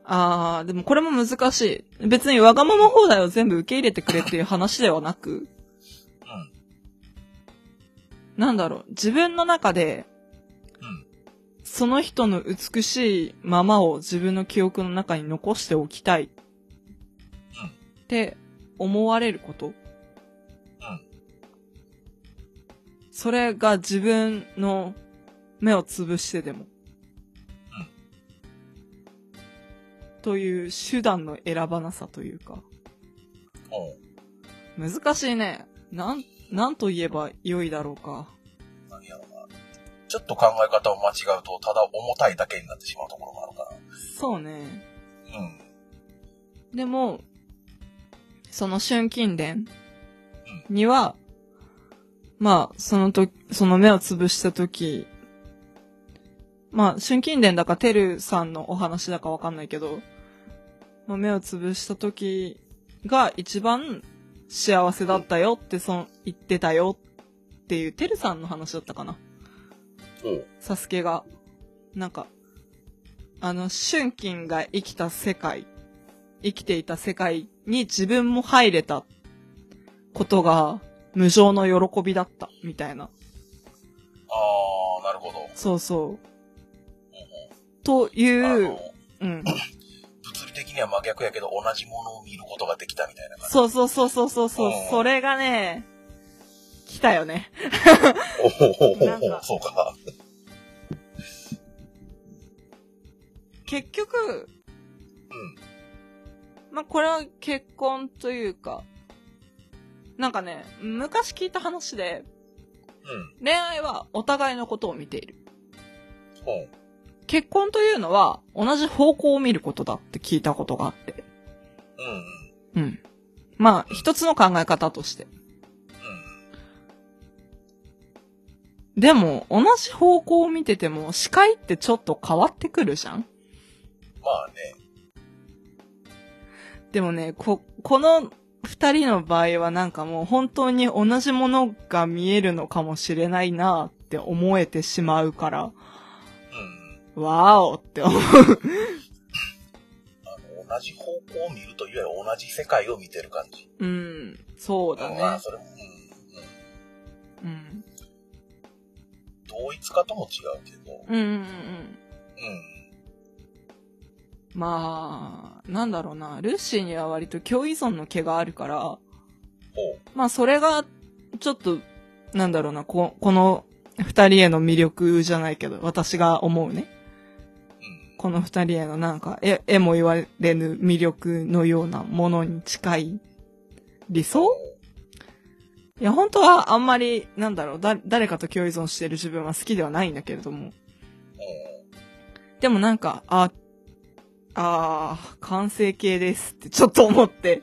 あー、でもこれも難しい。別にわがまま放題を全部受け入れてくれっていう話ではなく、うん。なんだろう、自分の中で、うん。その人の美しいままを自分の記憶の中に残しておきたい。って思われること。うん。それが自分の目をつぶしてでも。という手段の選ばなさというか。難しいね。なん、なんと言えば良いだろうか。ちょっと考え方を間違うと、ただ重たいだけになってしまうところがあるかそうね。ら。うん。でも、その春金伝には、まあ、そのと、その目をつぶしたとき、まあ、春金伝だかてるさんのお話だかわかんないけど、まあ、目をつぶしたときが一番幸せだったよってそん言ってたよっていうてるさんの話だったかな。サスケが、なんか、あの、春金が生きた世界、生きていた世界に自分も入れたことが無常の喜びだった、みたいな。あー、なるほど。そうそう。という、うん。物理的には真逆やけど、同じものを見ることができたみたいな感じ。そうそうそうそうそうそううん。それがね、来たよね。おほほほなんかほ、そうか。結局、まあ、これは結婚というか、なんかね、昔聞いた話で、うん。恋愛はお互いのことを見ている。うん。うん。結婚というのは同じ方向を見ることだって聞いたことがあって。うん。うん。まあ、一つの考え方として。でも、同じ方向を見てても、視界ってちょっと変わってくるじゃん？まあね。でもね、こ、この二人の場合はなんかもう本当に同じものが見えるのかもしれないなって思えてしまうから、うん。わーおって思う。あの、同じ方向を見るというより同じ世界を見てる感じ。うん、そうだね。まあそれも、うん。うん。うん。同一化とも違うけど。うんうんうんうん。うん。まあ、なんだろうな。ルッシーには割と共依存の毛があるから。まあそれが、ちょっと、なんだろうな、こ、この二人への魅力じゃないけど、私が思うね。うん。この二人へのなんか、え、えも言われぬ魅力のようなものに近い理想？いや、本当はあんまり、なんだろう、だ、誰かと共依存してる自分は好きではないんだけれども。うでもなんか、あ、あー、完成形ですってちょっと思って。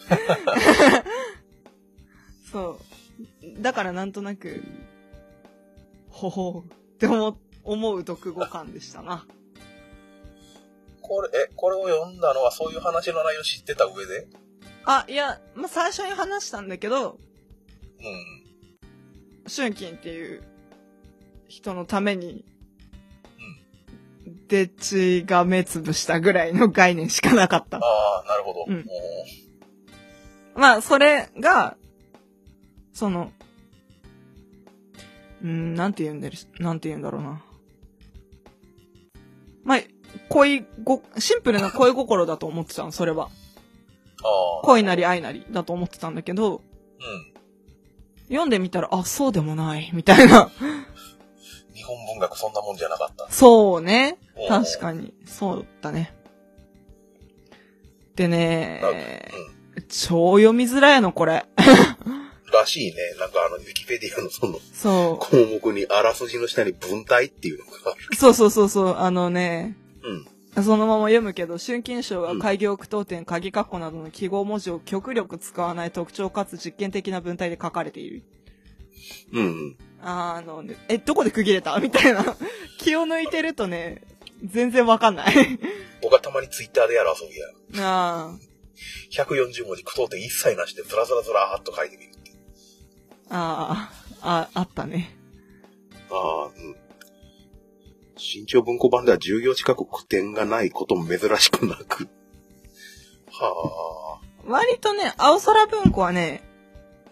そう。だからなんとなく、ほほうって思、思う読語感でしたな。ん。これ、え、これを読んだのはそういう話の内容知ってた上で？あ、いや、まあ、最初に話したんだけど、うん。春金っていう人のために、でっちが目つぶしたぐらいの概念しかなかった。ああ、なるほど。うんまあ、それが、その、うん、なんて言うんだろう、なんて言うんだろうな。まあ、恋ご、シンプルな恋心だと思ってたの、それは。ああ。恋なり愛なりだと思ってたんだけど、うん。読んでみたら、あ、そうでもない、みたいな。日本文学そんなもんじゃなかった。そうね。うん確かに。そうだね。でんか超読みづらいの、これ。うん。らしいね。なんかあの、ウィキペディアのそのそ項目にあらすじの下に文体っていうのがある。う。そうそうそうそう。あのね、うん。そのまま読むけど、春金賞は開業句読点、鍵括弧などの記号文字を極力使わない特徴かつ実験的な文体で書かれている。うんうん。あのね、え、どこで区切れたみたいな。気を抜いてるとね、全然わかんない。僕はたまにツイッターでやる遊びや。あ140文字句読点一切なしでずらずらずらーっと書いてみるってああ、あ、あったね。ああ、うん。新潮文庫版では10行近く句点がないことも珍しくなく。はあ。割とね、青空文庫はね、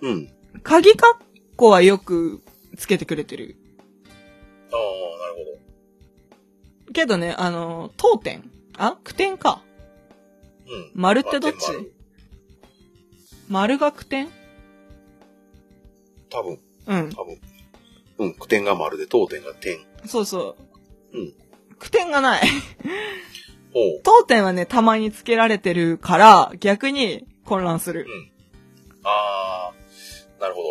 うん。鍵括弧はよくつけてくれてる。ああ、なるほど。けどね、あの、当点あ句点か。うん。丸ってどっち？丸が句点？多分、うん。多分。うん、句点が丸で、当点が点。そうそう。うん。句点がない。当点はね、たまにつけられてるから、逆に混乱する。ああ、なるほ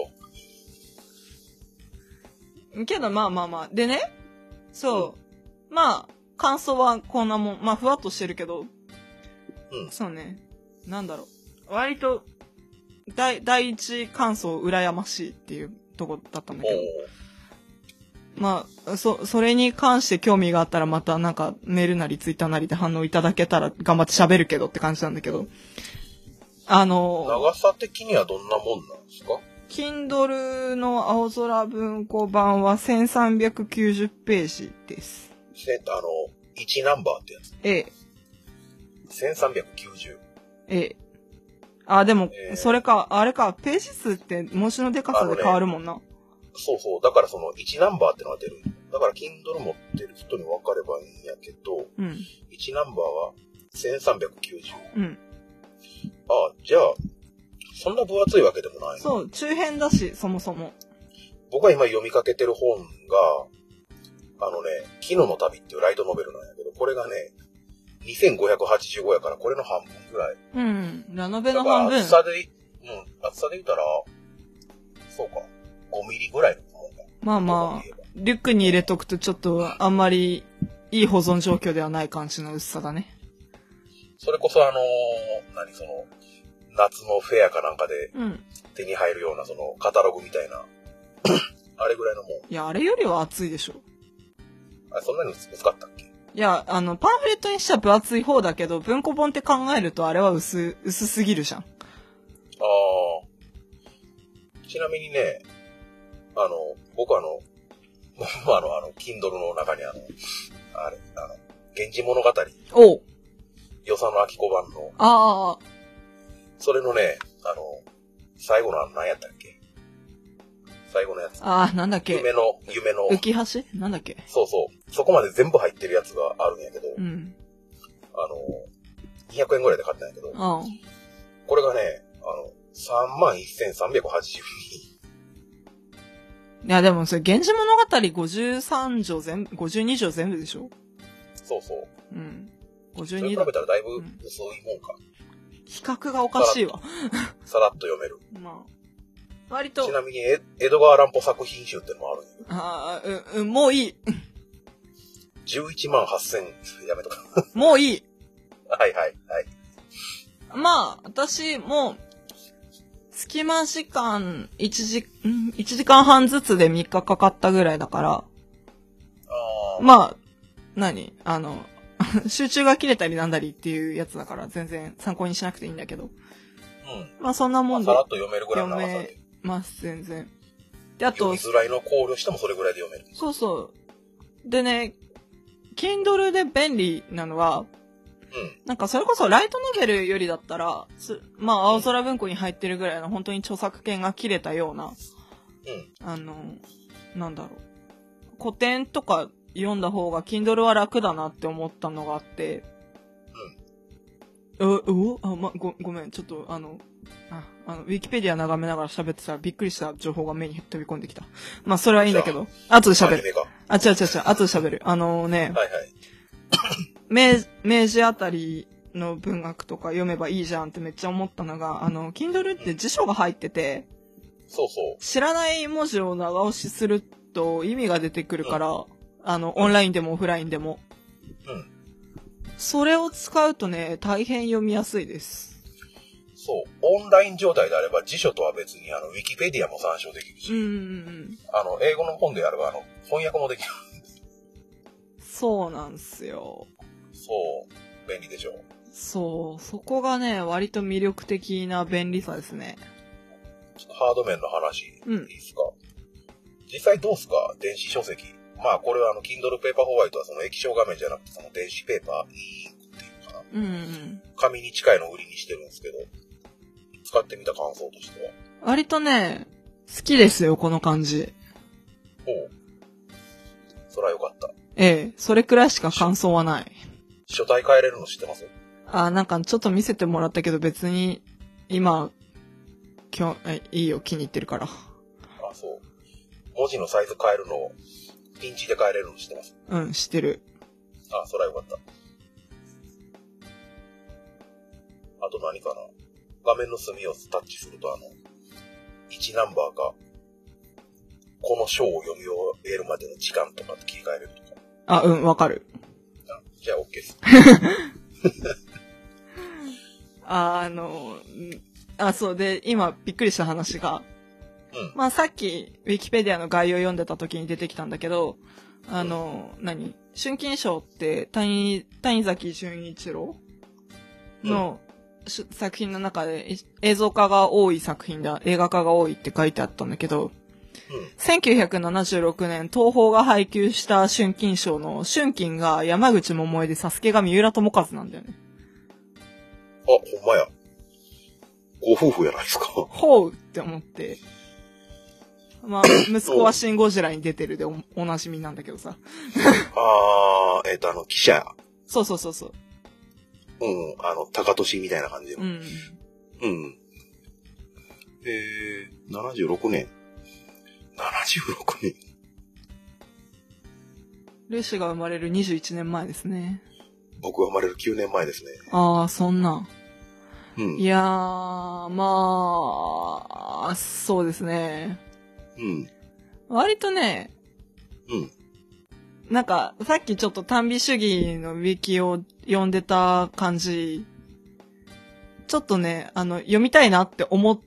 ど。けど、まあまあまあ。でね、そう。まあ、感想はこんなもん。まあ、ふわっとしてるけど、うん。そうね。なんだろう。割と、第、第一感想、羨ましいっていうとこだったんだけど。。まあ、そ、それに関して興味があったらまたなんかメールなりツイッターなりで反応いただけたら頑張って喋るけどって感じなんだけど。あの、長さ的にはどんなもんなんですか？Kindle の青空文庫版は1390ページです。せあの、1ナンバーってやつ？ええ、1390。ええ。あ、でもえ、ーそれか、あれか、ページ数って文字のでかさで変わるもんな。そうそう。だからその1ナンバーってのが出る。だから Kindle 持ってる人に分かればいいんやけど、うん、1ナンバーは1390。うん。ああ、じゃあ、そんな分厚いわけでもない。そう、中編だし、そもそも。僕が今読みかけてる本が、あのね、昨日の旅っていうライトノベルなんやけど、これがね、2585やから、これの半分ぐらい。うん、ラノベの半分。厚さで、うん、厚さで言ったら、そうか、5ミリぐらいのもんだ。まあまあ、リュックに入れとくとちょっとあんまりいい保存状況ではない感じの薄さだね。それこそあのー何その、夏のフェアかなんかでうん。手に入るようなそのカタログみたいな、あれぐらいのもん。いや、あれよりは厚いでしょ。あ、そんなに薄かったっけ？いや、あの、パンフレットにしては分厚い方だけど、文庫本って考えるとあれは薄、薄すぎるじゃん。ああ。ちなみにね、あの、僕あの、ま ああの、あの、Kindle の中にあの、あれ、あの、源氏物語、おう与謝野明子版の、ああ、それのね、あの、最後のあの何やったっけ？最後のやつ。ああ、なんだっけ？夢の、夢の、浮き橋？なんだっけ？そうそう。そこまで全部入ってるやつがあるんやけど、うん。あの、200円ぐらいで買ったんやけど、ああ。これがね、あの、3万1382。いや、でもそれ、源氏物語53条全部、52条全部でしょ？そうそう。うん。それ52だ比べ。たらだいぶ薄いもんか。比較がおかしいわ。さらっと読める。まあ。割とち、なみに、え江戸川乱歩作品集ってのもあるんやけど、ああ、うん、うん、もういい。11万8000、やめとか。もういい。はいはいはい。まあ、私も、隙間時間1時、ん ?1 時間半ずつで3日かかったぐらいだから、ああ、まあ、何？あの、集中が切れたりなんだりっていうやつだから全然参考にしなくていいんだけど。うん。まあそんなもまあ、んでさらっと読めるぐらいの長さで。ます、全然。で、あと読み、づらいのを考慮してもそれぐらいで読める。そうそう。でね、Kindle で便利なのは、うん。なんかそれこそライトノベルよりだったら、すまあ青空文庫に入ってるぐらいの本当に著作権が切れたような、うん。あの、なんだろう。古典とか読んだ方が Kindle は楽だなって思ったのがあって、う、うおあ、ま、ご、ごめん、ちょっと、あの、あ、あの、ウィキペディア眺めながら喋ってたらびっくりした情報が目に飛び込んできた。まあ、それはいいんだけど。後で喋る。あ、違う違う違う、後で喋る。あのね、はいはい。明明治あたりの文学とか読めばいいじゃんってめっちゃ思ったのが、あの、Kindle って辞書が入ってて、そうそう。知らない文字を長押しすると意味が出てくるから、あの、オンラインでもオフラインでも。うん。それを使うとね、大変読みやすいです。そう。オンライン状態であれば辞書とは別に、あの、ウィキペディアも参照できるし、うんうんうん。あの、英語の本であれば、あの、翻訳もできる。そうなんすよ。そう。便利でしょう。そう。そこがね、割と魅力的な便利さですね。ちょっとハード面の話、うんいいですか？実際どうすか？電子書籍。まあ、これはあの、Kindle Paperwhite はその液晶画面じゃなくて、その電子ペーパー、インクっていうのかな。うんうん。紙に近いのを売りにしてるんですけど、使ってみた感想としては？割とね、好きですよ、この感じ。おう。そらよかった。ええ、それくらいしか感想はない。書体変えれるの知ってます？あ、なんかちょっと見せてもらったけど別に、今、今日、えいいよ、気に入ってるから。あ、そう。文字のサイズ変えるのを、ピンチで変えれるの知ってます？うん、知ってる。あ、そらよかった。あと何かな？画面の隅をタッチするとあの、1ナンバーか、この章を読み終えるまでの時間とかって切り替えれるとか。あ、うん、わかる。あじゃあ OK です。あ あの、んあ、そうで、今びっくりした話が、うん。まあさっき、ウィキペディアの概要読んでた時に出てきたんだけど、あの、何？春金賞って谷、谷崎潤一郎の、し作品の中でい映像化が多い作品だ、映画化が多いって書いてあったんだけど、うん。1976年、東宝が配給した春金賞の春金が山口百恵でサスケが三浦友和なんだよね。あ、ほんまや。ご夫婦やないですか。ほうって思って。まあ、息子はシン・ゴジラに出てるでおおなじみなんだけどさ。あー、えっ、と、あの、記者。そうそうそうそう。うん。あの、高俊みたいな感じの。うん。うん。えー、76年。76年。ルーシーが生まれる21年前ですね。僕が生まれる9年前ですね。ああ、そんな。うん。いやー、まあ、そうですね。うん。割とね、うん。なんか、さっきちょっと単美主義のウィキを読んでた感じ、ちょっとね、あの、読みたいなって思っ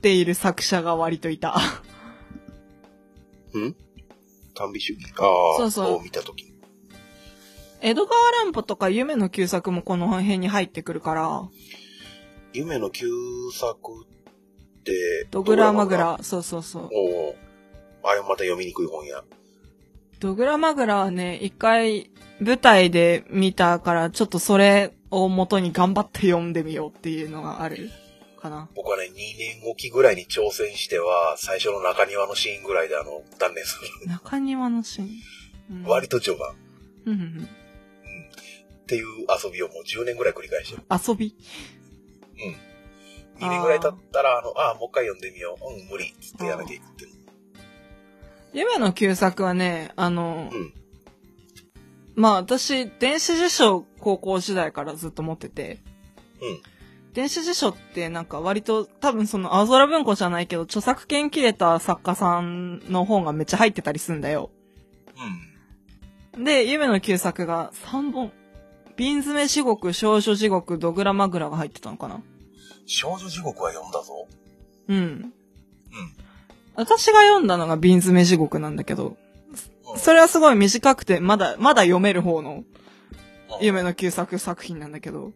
ている作者が割といた。うん？短美主義。ああ、そうそう。を見たとき。江戸川乱歩とか夢の旧作もこの辺に入ってくるから、夢の旧作って、ドグラマグラ、そうそうそう。おおあれまた読みにくい本や。ドグラマグラはね、一回舞台で見たから、ちょっとそれを元に頑張って読んでみようっていうのがあるかな。僕はね、2年おきぐらいに挑戦しては、最初の中庭のシーンぐらいであの、断念する。中庭のシーン。うん割と序盤。うんうんうんっていう遊びをもう10年ぐらい繰り返してる。遊び？2年ぐらい経ったら、あの、ああ、もう一回読んでみよう。うん、無理。つってやめていくっていう。夢の旧作はね、あの、うん。まあ私、電子辞書高校時代からずっと持ってて、うん。電子辞書ってなんか割と多分その青空文庫じゃないけど著作権切れた作家さんの本がめっちゃ入ってたりするんだよ。うん。で、夢の旧作が3本。瓶詰め地獄、少女地獄、ドグラマグラが入ってたのかな少女地獄は読んだぞ。うん。うん。私が読んだのが瓶詰め地獄なんだけど、うんそれはすごい短くて、まだ、まだ読める方のうん夢の旧作作品なんだけど、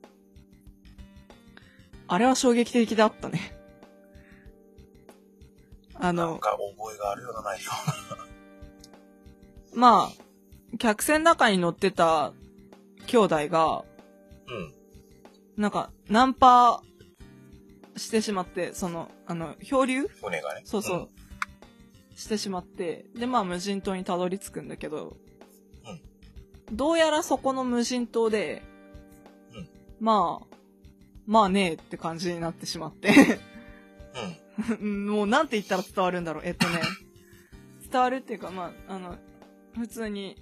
あれは衝撃的だったね。あなんの、か覚えがあるような内容。まあ、客船の中に乗ってた兄弟が、うん。なんか、ナンパしてしまって、その、あの、漂流？船がね。そうそう。してしまって、で、まあ無人島にたどり着くんだけど、どうやらそこの無人島で、うんまあ、まあねえって感じになってしまって。うん。う んもうなんて言ったら伝わるんだろう。えっとね、伝わるっていうか、まあ、あの、普通に、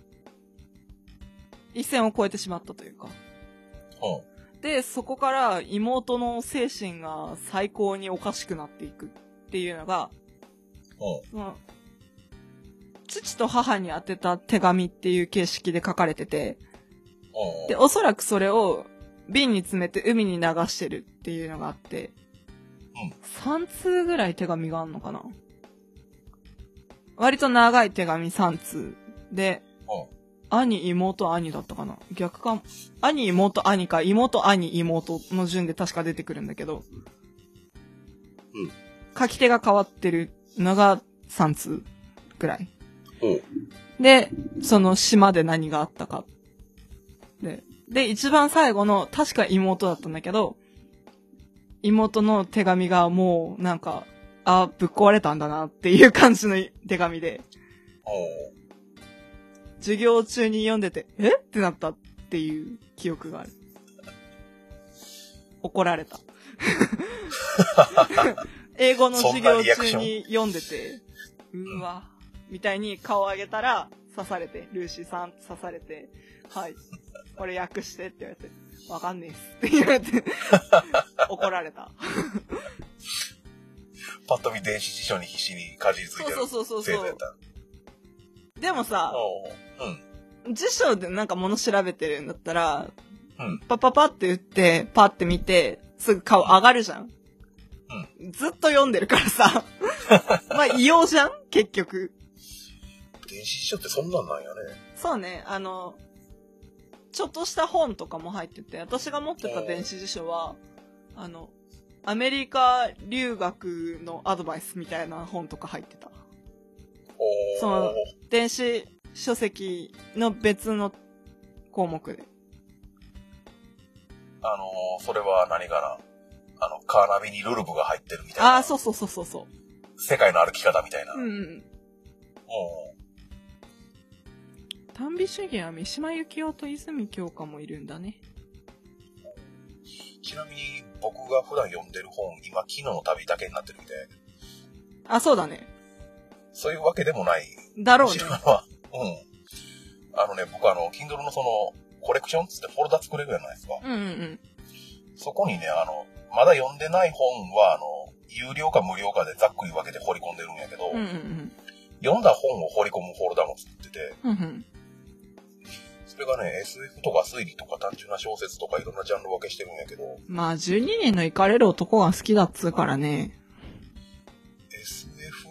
一線を越えてしまったというか。うん。で、そこから妹の精神が最高におかしくなっていくっていうのが、父と母に宛てた手紙っていう形式で書かれてて、うん。で、おそらくそれを瓶に詰めて海に流してるっていうのがあって、3通ぐらい手紙があんのかな？割と長い手紙3通で、うん。兄、妹、兄だったかな？逆か、兄、妹、兄か、妹、兄、妹の順で確か出てくるんだけど、うん。書き手が変わってるのが3通ぐらい。で、その島で何があったか。で、で、一番最後の、確か妹だったんだけど、妹の手紙がもう、なんか、あ、ぶっ壊れたんだなっていう感じの手紙で、うん。授業中に読んでて、えってなったっていう記憶がある。怒られた。英語の授業中に読んでて、うわ、みたいに顔上げたら刺されて、ルーシーさん刺されて、はい、これ訳してって言われて、わかんねえっすって言われて、怒られた。パッと見電子辞書に必死にかじりついてるそうそうそうそう生徒やった。でもさ、うん。辞書でなんか物調べてるんだったら、うん。パパパって打って、パって見て、すぐ顔上がるじゃん。ずっと読んでるからさ。まあ、異様じゃん？結局。電子辞書ってそんなんなんやね。そうね、あの、ちょっとした本とかも入ってて、私が持ってた電子辞書は、あの、アメリカ留学のアドバイスみたいな本とか入ってた。そう電子書籍の別の項目で。あのー、それは何かな。あの、カーナビにルルブが入ってるみたいな。ああ、そうそうそうそうそ世界の歩き方みたいな。う。うんうん。お短美主義は三島由紀夫と泉鏡花もいるんだね。ちなみに、僕が普段読んでる本、今、昨日の旅だけになってるみたいで。あ、そうだね。そういうわけでもない。だろうね。うん。あのね、僕あの、Kindle のその、コレクションっつってフォルダ作れるじゃないですか。うんうんうん。そこにね、あの、まだ読んでない本は、あの、有料か無料かでざっくり分けて掘り込んでるんやけど、うんうんうん。読んだ本を掘り込むフォルダも作ってて、うんうん。それがね、SF とか推理とか単純な小説とかいろんなジャンル分けしてるんやけど、まあ、12人の行かれる男が好きだっつうからね。SF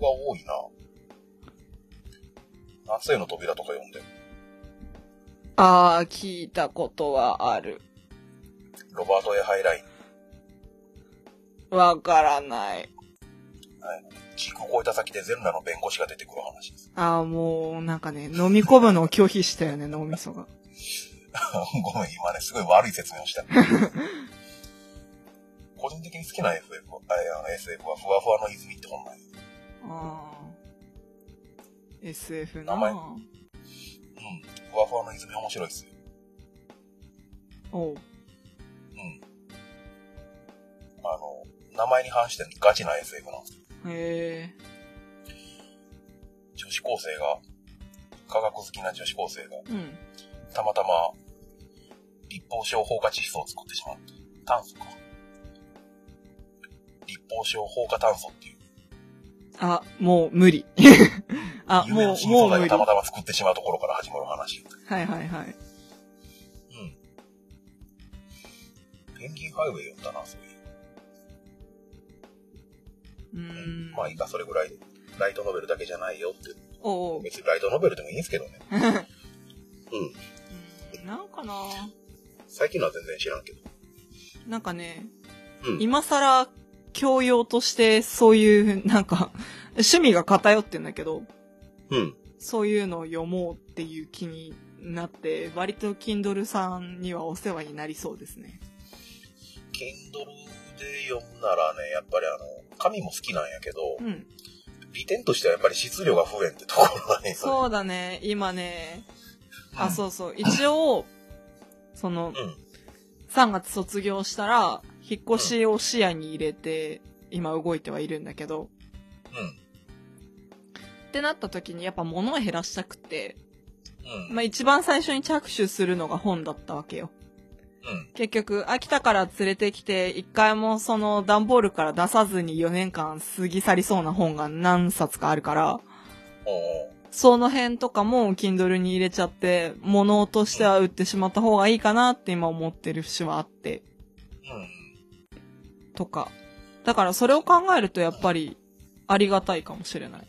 が多いな。夏への扉とか読んでる。ああ、聞いたことはある。ロバート・ A・ハインライン。わからない。時空を超えた先で全裸の弁護士が出てくる話です。ああ、もう、なんかね、飲み込むのを拒否したよね、脳みそが。ごめん、今ね、すごい悪い説明をした。個人的に好きな FF は、あいや SF は、ふわふわの泉って本なんよああ。SF な名前うん。ふわふわの泉面白いっすよ。おう。うん。あの、名前に反してガチな SF なんですよ。へえ。女子高生が、科学好きな女子高生が、うん。たまたま、立方症放火窒素を作ってしまう。炭素か。立方症放火炭素っていう、あ、もう無理。あ、夢もう、もう無たまたま作ってしまうところから始まる話。いはいはい。うん。ペンギンハイウェイ読んだな、そういう。うーん。まあいいか、それぐらいで。ライトノベルだけじゃないよって。お。別にライトノベルでもいいんですけどね。うん。うんなんかな最近のは全然知らんけど。なんかね、うん。今更教養としてそういう、なんか、趣味が偏ってんだけど、うん。そういうのを読もうっていう気になって、割と Kindle さんにはお世話になりそうですね。Kindle で読むならね、やっぱりあの、紙も好きなんやけど、うん。利点としてはやっぱり質量が不便ってところだね。そうだね、今ね、あ、うんそうそう、一応、その、うん。3月卒業したら、引っ越しを視野に入れて、今動いてはいるんだけど、うん。ってなった時にやっぱ物を減らしたくて、うん。まあ一番最初に着手するのが本だったわけよ。うん。結局、秋田から連れてきて、一回もその段ボールから出さずに4年間過ぎ去りそうな本が何冊かあるから、その辺とかも Kindle に入れちゃって、物としては売ってしまった方がいいかなって今思ってる節はあって、うん。とか。だからそれを考えるとやっぱりありがたいかもしれない。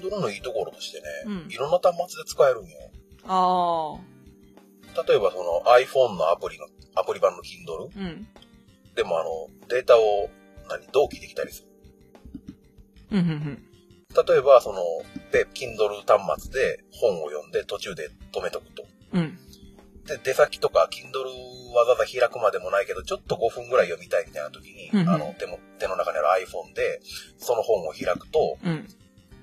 Kindle のいいところとしてね、うんいろんな端末で使えるんよ。あ例えばその iPhone のアプリの、アプリ版の Kindle あ、うん。でもあの、データを、何、同期できたりする。うん、うん、うん。例えばその、で、Kindle 端末で本を読んで途中で止めとくと。うん。で、出先とか Kindle わざわざ開くまでもないけど、ちょっと5分ぐらい読みたいみたいな時に、うんうんあの、手も、手の中にある iPhone で、その本を開くと、うん。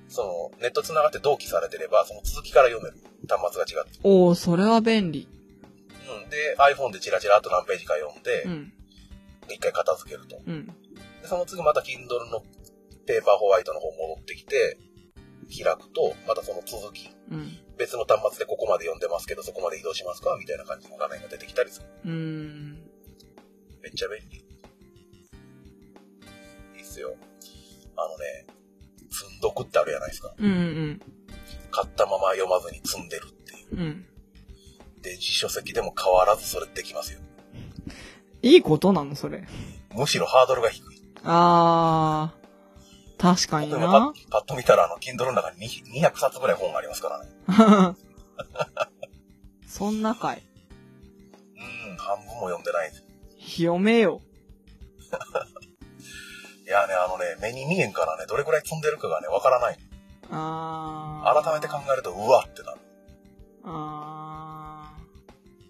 その、ネット繋がって同期されてれば、その続きから読める。端末が違って。おー、それは便利。うん。で、iPhone でチラチラっと何ページか読んでう、ん。一回片付けると。うん。で、その次また Kindle のペーパーホワイトの方戻ってきて、開くと、またその続き、うん。別の端末でここまで読んでますけど、そこまで移動しますか？みたいな感じの画面が出てきたりする。うーん。めっちゃ便利。いいっすよ。あのね、積んどくってあるじゃないですか。うんうん買ったまま読まずに積んでるっていう。うん。うん。電子書籍でも変わらずそれできますよ。いいことなのそれ。むしろハードルが低い。あー。確かにな。ッパッと見たら、あの、Kindle の中に2 200冊ぐらい本がありますからね。そんなかい。うん、半分も読んでない。読めよ。いやね、あのね、目に見えんからね、どれくらい積んでるかがね、わからない。あー。改めて考えると、うわってなる。あ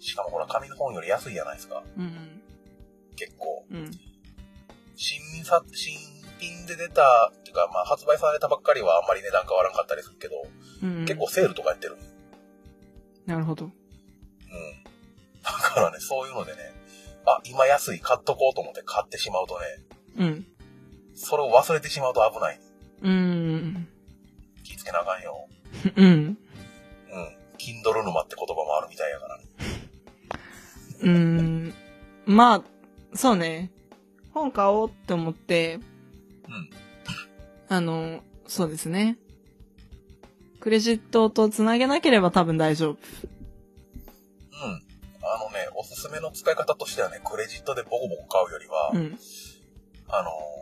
しかもほら、紙の本より安いじゃないですか。ー。うん結構。うん。新さ、新品で出た、っていうか、まあ、発売されたばっかりはあんまり値段変わらんかったりするけど、うん。うん。結構セールとかやってる。うん。なるほど。だからね、そういうのでね、あ、今安い、買っとこうと思って買ってしまうとね、うん。それを忘れてしまうと危ない。うーん。気ぃつけなあかんよ。うん。うん。Kindle 沼って言葉もあるみたいやからね。うーん。まあ、そうね。本買おうって思って、うん。あの、そうですね。クレジットと繋げなければ多分大丈夫。うん。あのね、おすすめの使い方としてはね、クレジットでボコボコ買うよりは、うん。あのー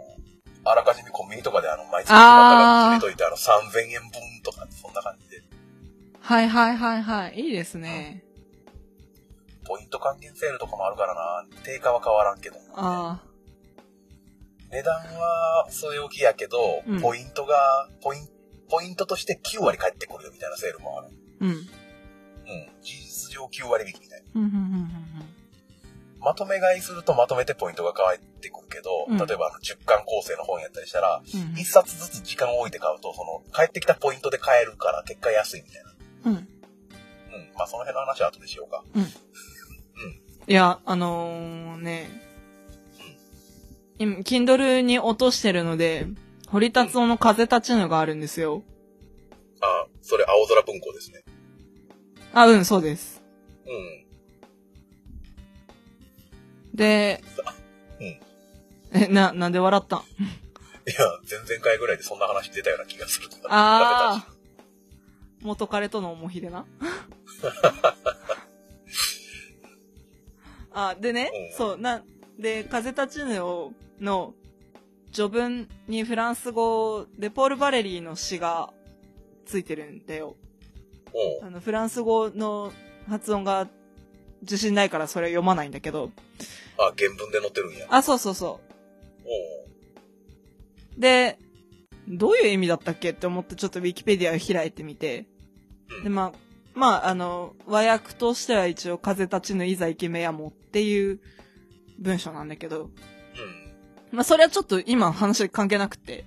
あらかじめコンビニとかであの、毎月決あーまったら入れといて、あの、3000円分とか、そんな感じで、はいはいはいはい。いいですね。ポイント還元セールとかもあるからな、定価は変わらんけど、あ値段は据え置きやけど、うんポイントが、ポインポイントとして9割返ってくるよみたいなセールもある。あ。うん。うん。事実上9割引きみたいな。うん、うん、うん、まとめ買いするとまとめてポイントが返ってくるけど、うん例えばあの10巻構成の本やったりしたら、うん。うん1冊ずつ時間を置いて買うと、その、返ってきたポイントで買えるから結果安いみたいな。うん。うん。まあその辺の話は後でしようか。いや、あのー、ね、今、Kindle に落としてるので、堀達夫の風立ちぬがあるんですよ。あ、それ青空文庫ですね。あ、うん、そうです。うん。で、うんえ、な、なんで笑ったん？いや、前々回ぐらいでそんな話出たような気がする。ああ。元彼との思い出な。あ、でね、うんそう、な、で、風立ちぬを、の、序文にフランス語でポール・バレリーの詩がついてるんだよ。あの、フランス語の発音が自信ないからそれ読まないんだけど。あ、原文で載ってるんや。あ、そうそうそおうう。で、どういう意味だったっけって思ってちょっとウィキペディアを開いてみて。うんで、まあ、まあ、あの、和訳としては一応、風立ちぬいざイケメやもっていう文章なんだけど、うん。まあ、それはちょっと今話関係なくて、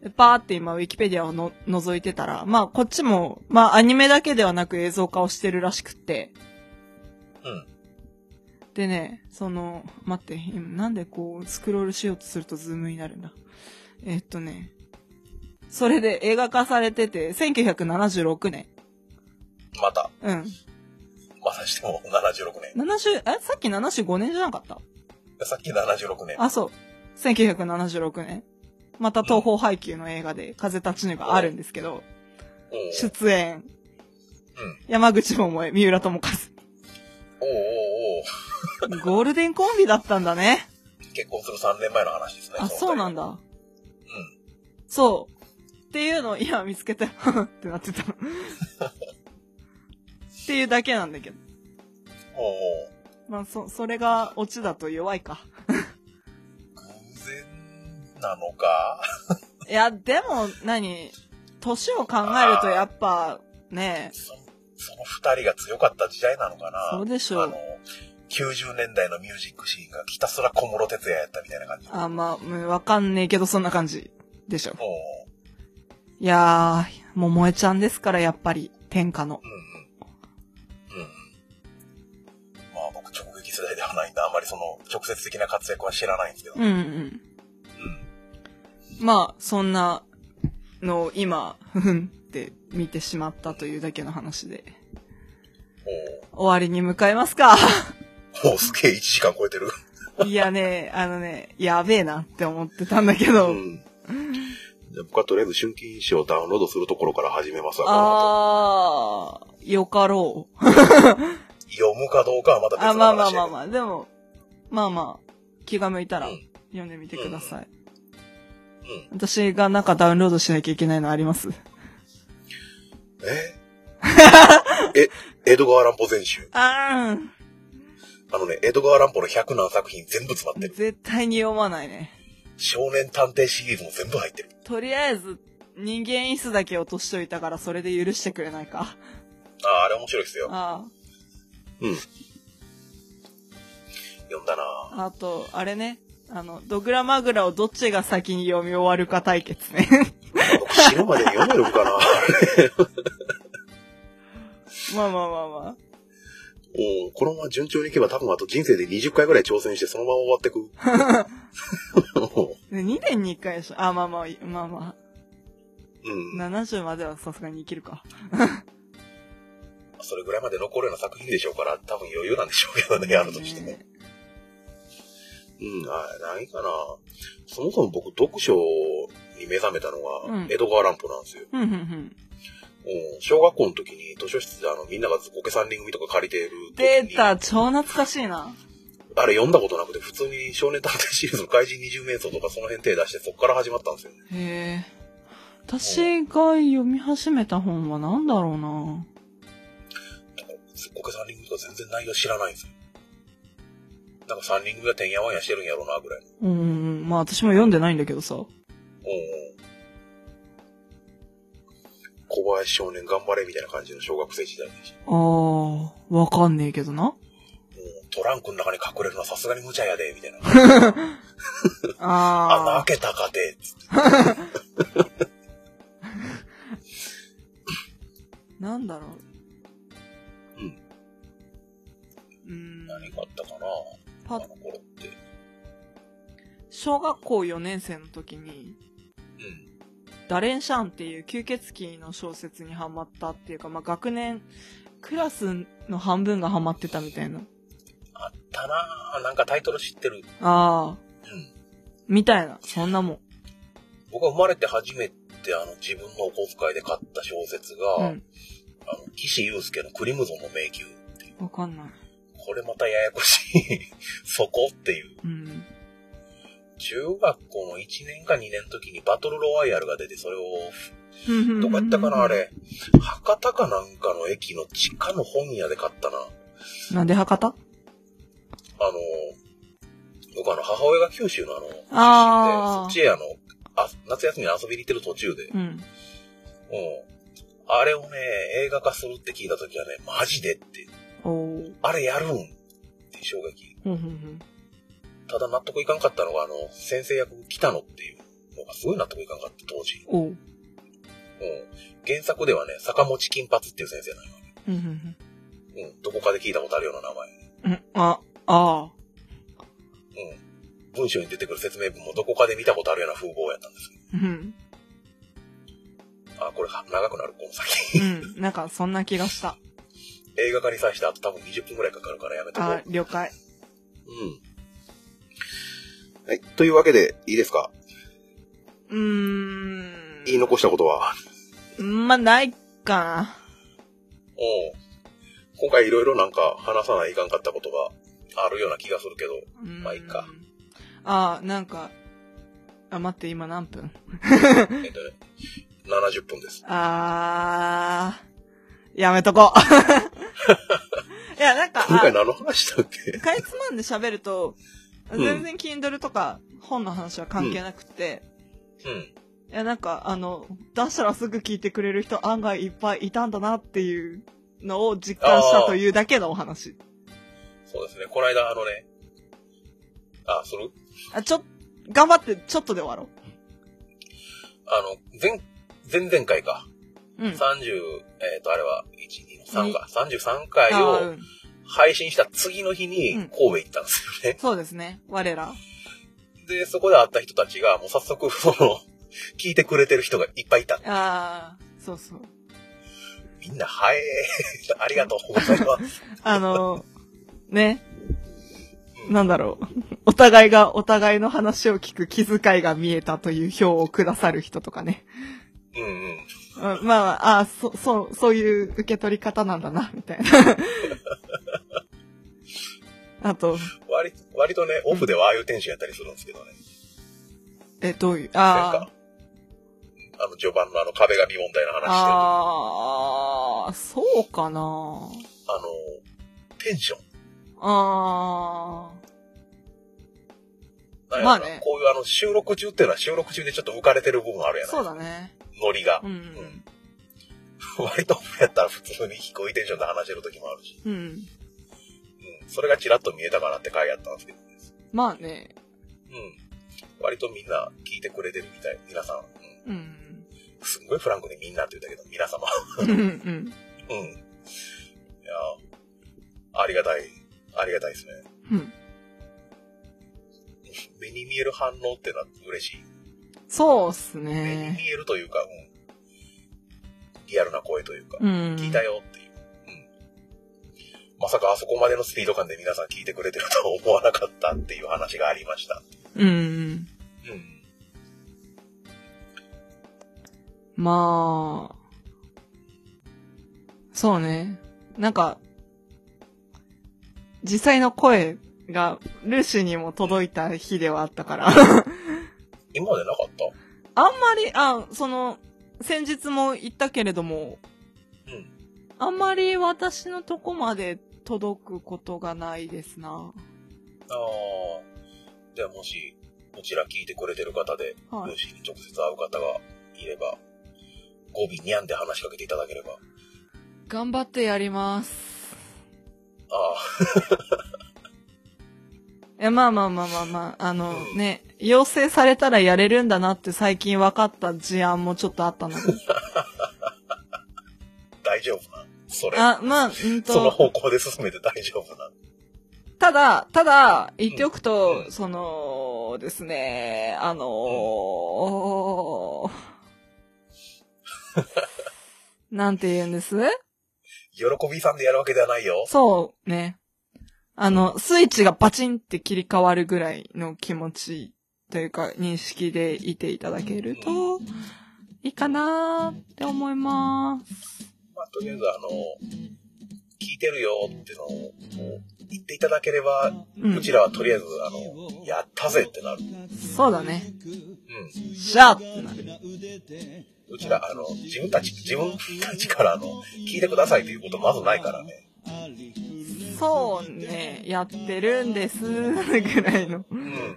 でパーって今ウィキペディアをの覗いてたら、まあ、こっちも、まあ、アニメだけではなく映像化をしてるらしくって、うん。でね、その、待って、今なんでこう、スクロールしようとするとズームになるんだ。えっとね、それで映画化されてて、1976年。また、うん。またしても76年。70、えさっき75年じゃなかった？さっき76年。あ、そう。1976年。また東宝配給の映画で、風立ちぬがあるんですけど、おう出演、うん。山口百恵、三浦友和。おうおうおう ゴールデンコンビだったんだね。結婚する3年前の話ですね。あ、そうなんだ。だ。そう。っていうのを今見つけて、ってなってた。っていうだけなんだけど。おうおうまあ、そ、それがオチだと弱いか。偶然なのか。いや、でも、何年を考えるとやっぱ、ねそその二人が強かった時代なのかな。そうでしょうあの、90年代のミュージックシーンがひたすら小室哲也やったみたいな感じ。あ、まあ、うんわかんねえけどそんな感じでしょ。おういやー、もう萌えちゃんですから、やっぱり、天下の。うん。世代ではないんで、あんまりその直接的な活躍は知らないんですけど。うんうん。まあ、そんなのを今、ふふんって見てしまったというだけの話で。終わりに向かいますか？おおすげえ1時間超えてる。いやね、あのね、やべえなって思ってたんだけど。うん。じゃあ僕はとりあえず春季印象をダウンロードするところから始めますわ。あー、よかろう。読むかどうかはまた別のあ、話まあまあまああ。まあ、でも、まあまあ、気が向いたらうん読んでみてください。うん。私がなんかダウンロードしなきゃいけないのありますえ？え、エドガー・ランポ全集。あーあのね、エドガー・ランポの100何作品全部詰まってる。絶対に読まないね。少年探偵シリーズも全部入ってる。とりあえず、人間椅子だけ落としといたからそれで許してくれないか。ああ、あれ面白いですよ。あうん。読んだなあ。あと、あれね。あの、ドグラマグラをどっちが先に読み終わるか対決ね。僕死ぬまでに読めるかなまあまあまあまあ。おこのまま順調にいけば多分あと人生で20回ぐらい挑戦してそのまま終わってく。ね、2年に1回でしょ。あ、まあまあ、まあまうんあ。。70まではさすがに生きるか。それぐらいまで残るような作品でしょうから、多分余裕なんでしょうけどね、やるとしても。ねうん、あ何かな。そもそも僕、読書に目覚めたのが、うん江戸川乱歩なんですよ。うん、うん、うん。うん小学校の時に図書室であの、みんながズコケ三人組とか借りている。出た超懐かしいな。あれ読んだことなくて、普通に少年探偵シリーズの怪人二十面相とかその辺手出して、そこから始まったんですよね。へえ。私が読み始めた本は何だろうな。ズコケ三人組とか全然内容知らないんですよ。なんか三人組がてんやわんやしてるんやろうな、ぐらいの。うんうん。まあ私も読んでないんだけどさ。うんうん。小林少年頑張れみたいな感じの小学生時代でした。あー、わかんねえけどな。トランクの中に隠れるのはさすがに無茶やで、みたいな。ああ開けたかて、つって。ー、なんだろう。何があったかなパあの頃って。小学校4年生の時に、うん。ダレンシャンっていう吸血鬼の小説にハマったっていうか、まあ、学年、クラスの半分がハマってたみたいな。あったななんかタイトル知ってる。ああ、うん。みたいな、そんなもん。僕が生まれて初めてあの自分のお小遣いで買った小説が、うん。あの、岸優介のクリムゾンの迷宮っていう。わかんない。これまたややこしい。そこっていう。うん。中学校の1年か2年の時にバトルロワイヤルが出て、それを、どこやったかなあれ。博多かなんかの駅の地下の本屋で買ったな。なんで博多？あの、僕あの、母親が九州のあの、あそっちへあの、あ夏休みに遊びに行ってる途中で、うん。うん。あれをね、映画化するって聞いた時はね、マジでって。あれやるんって衝撃。ただ納得いかんかったのが、あの、先生役北野っていうのがすごい納得いかんかった、当時。うん。原作ではね、坂持金髪っていう先生なのよ。うん。どこかで聞いたことあるような名前。うん、あ、ああ。うん。文章に出てくる説明文もどこかで見たことあるような風貌やったんですけうん。ど。あ、これは長くなる、この先。うん。なんか、そんな気がした。映画化に際してあと多分20分くらいかかるからやめとこう。あ了解。うん。はい。というわけで、いいですか？うーん。言い残したことは？まあ、ないかな。おう今回いろいろなんか話さないかんかったことがあるような気がするけど。まあいいか。ああ、なんか、あ、待って、今何分？えっとね、70分です。あー、やめとこう。いや、なんか、今回あ何の話したっけ？かいつまんで喋ると、うん全然 Kindle とか本の話は関係なくて、うん。いや、なんか、あの、出したらすぐ聞いてくれる人案外いっぱいいたんだなっていうのを実感したというだけのお話。そうですね。この間あのね、あ、するあ、ちょ、頑張って、ちょっとで終わろあの、前、前々回か。う。うん。30、えっ、と、あれは、1、2、3か。33回をうん配信した次の日にうん神戸行ったんですよね。そうですね。我ら。で、そこで会った人たちが、もう早速、その、聞いてくれてる人がいっぱいいた。ああ、そうそう。みんな、はえー、ありがとうございます。あの、ね、うんなんだろう。お互いがお互いの話を聞く気遣いが見えたという票をくださる人とかね。うんまあ、ああ、そ、そう、そういう受け取り方なんだな、みたいな。あと、割、割とね、オフではああいうテンションやったりするんですけどね。え、どういう、あか、あの、序盤のあの壁紙問題の話してる。あ、ああ、そうかな。あの、テンション。あなんやろなまあねこういうあの、収録中っていうのは収録中でちょっと浮かれてる部分あるやあ、な。そうだね。ノリがう。ん。割とやったら普通に低いテンションで話してる時もあるし。うん。うん。それがチラッと見えたかなって回やったんですけど。まあね。うん。割とみんな聞いてくれてるみたい。皆さん。うん。うん。すんごいフランクにみんなって言ったけど、皆様。うん。うん。うん。いやありがたい。ありがたいですね。うん。目に見える反応っていうのは嬉しい。そうっす目にね。見えるというか、うん。リアルな声というか、うん。聞いたよっていう。うん。まさかあそこまでのスピード感で皆さん聞いてくれてるとは思わなかったっていう話がありました。うん。うん。まあ、そうね。なんか、実際の声がルーシーにも届いた日ではあったから。今までなかった？あんまり、あ、その、先日も言ったけれども、うん。あんまり私のとこまで届くことがないですな。ああ。ではもし、こちら聞いてくれてる方で、はいルーシーに直接会う方がいれば、語尾にゃんで話しかけていただければ。頑張ってやります。ああ。いや、まあまあまあまあまあ、あのうんね、要請されたらやれるんだなって最近分かった事案もちょっとあったので。大丈夫な。それ。あ、まあ、うんそのと、方向で進めて大丈夫な。ただ、ただ、言っておくと、うんその、ですね、あの なんて言うんです？喜びさんでやるわけではないよ。そうね。あの、スイッチがバチンって切り替わるぐらいの気持ちというか認識でいていただけるといいかなーって思います。まあ、とりあえず、あの、聞いてるよってのを、言っていただければ、う。うんちらはとりあえず、あの、やったぜってなる。そうだね。うん。しゃーってなる。うちら、あの、自分たち、自分たちから、あの、聞いてくださいということまずないからね。そうね、やってるんです、ぐらいの。うん。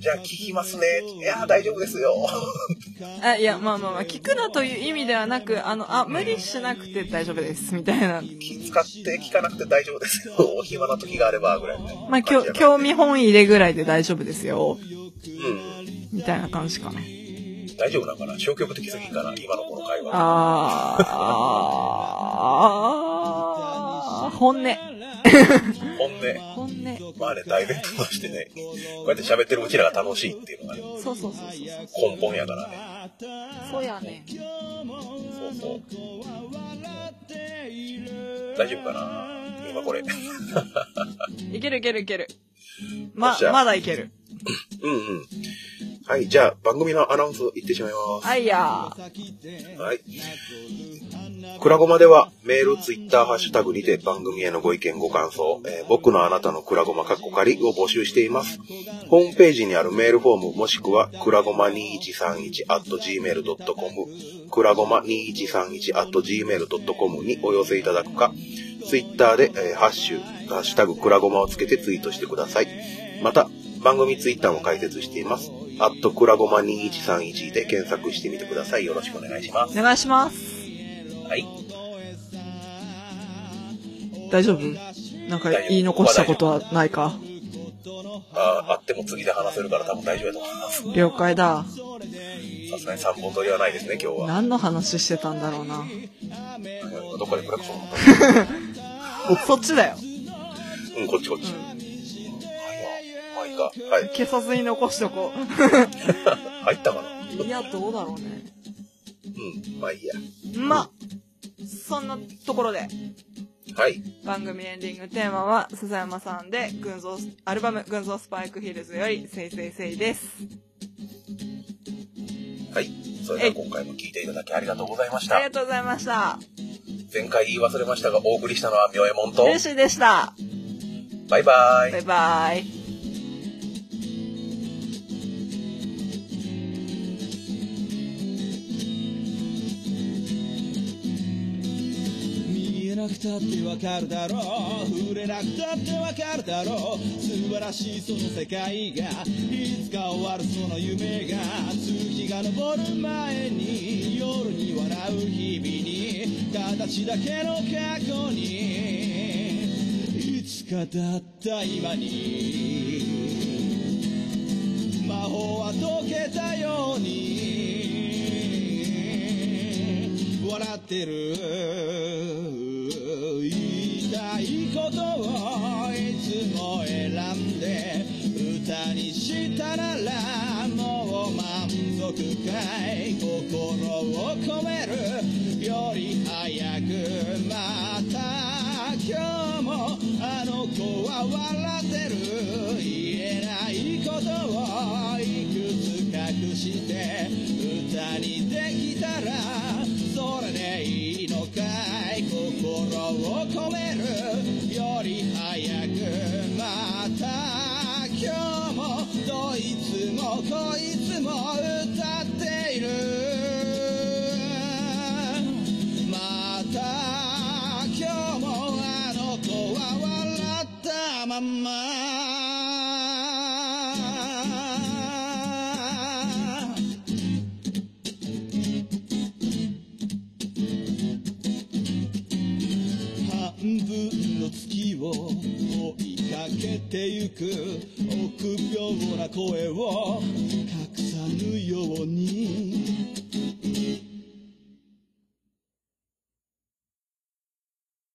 じゃあ、聞きますね。いや、大丈夫ですよ。あ、いや、まあまあまあ、聞くなという意味ではなく、あの、あ、無理しなくて大丈夫です、みたいな。気使って聞かなくて大丈夫ですよ。お暇な時があれば、ぐらいね。まあ、きょ興味本位でぐらいで大丈夫ですよ、うん。みたいな感じかな。大丈夫なんかな？消極的すぎんかな？今のこの会話。あー、本音。本音本音。まあね、大前提としてね、こうやって喋ってるうちらが楽しいっていうのがね、そうそうそうそう。根本やからね。そうやね。そうそう。大丈夫かな？今これ。いけるいけるいける。ままだいける。うんうん。はい、じゃあ番組のアナウンスいってしまいます。はいやはい。くらごまではメール、ツイッター、ハッシュタグにて番組へのご意見、ご感想、えー僕のあなたのくらごまかっこかりを募集しています。ホームページにあるメールフォームもしくはくらごま2131 at gmail.com くらごま2131 at gmail.com にお寄せいただくか、ツイッターで、えーハッシュ、ハッシュタグくらごまをつけてツイートしてください。また、番組ツイッターも開設しています。アットくらごま2131で検索してみてください。よろしくお願いします。お願いします。はい。大丈夫？なんか言い残したことはないか？ああっても次で話せるから多分大丈夫だと思います。了解だ。さすがに3本撮りはないですね、今日は。何の話してたんだろうな。うんどっかでクラクション？そっちだよ。うん、こっちこっち。まあいいか。はい。消さずに残しとこ 入ったかな？う。いや、どうだろうね。うん、まあいいや。ま、そんなところで、はい。番組エンディングテーマは、笹山さんで、群像、アルバム、群像スパイクヒルズより、せいせいせいです。はい。それでは今回も聞いていただきありがとうございましたありが。とうございました。前回言い忘れましたが、お送りしたのはみょえもんと、ルーシーでした。バイバイバイ。バイ。くたってわかるだろう触れなくたってわかるだろう素晴らしいその世界がいつか終わるその夢が月が昇る前に夜に笑う日々に形だけの過去にいつかだった今に魔法は解けたように。笑ってる。言いたいことをいつも選んで歌にしたならもう満足かい心を込める。より早くまた今日もあの子は笑ってる。言えないことをいくつ隠して歌にできたらそれでいい。まんま。半分の月を追いかけてゆく。臆病な声を隠さぬように。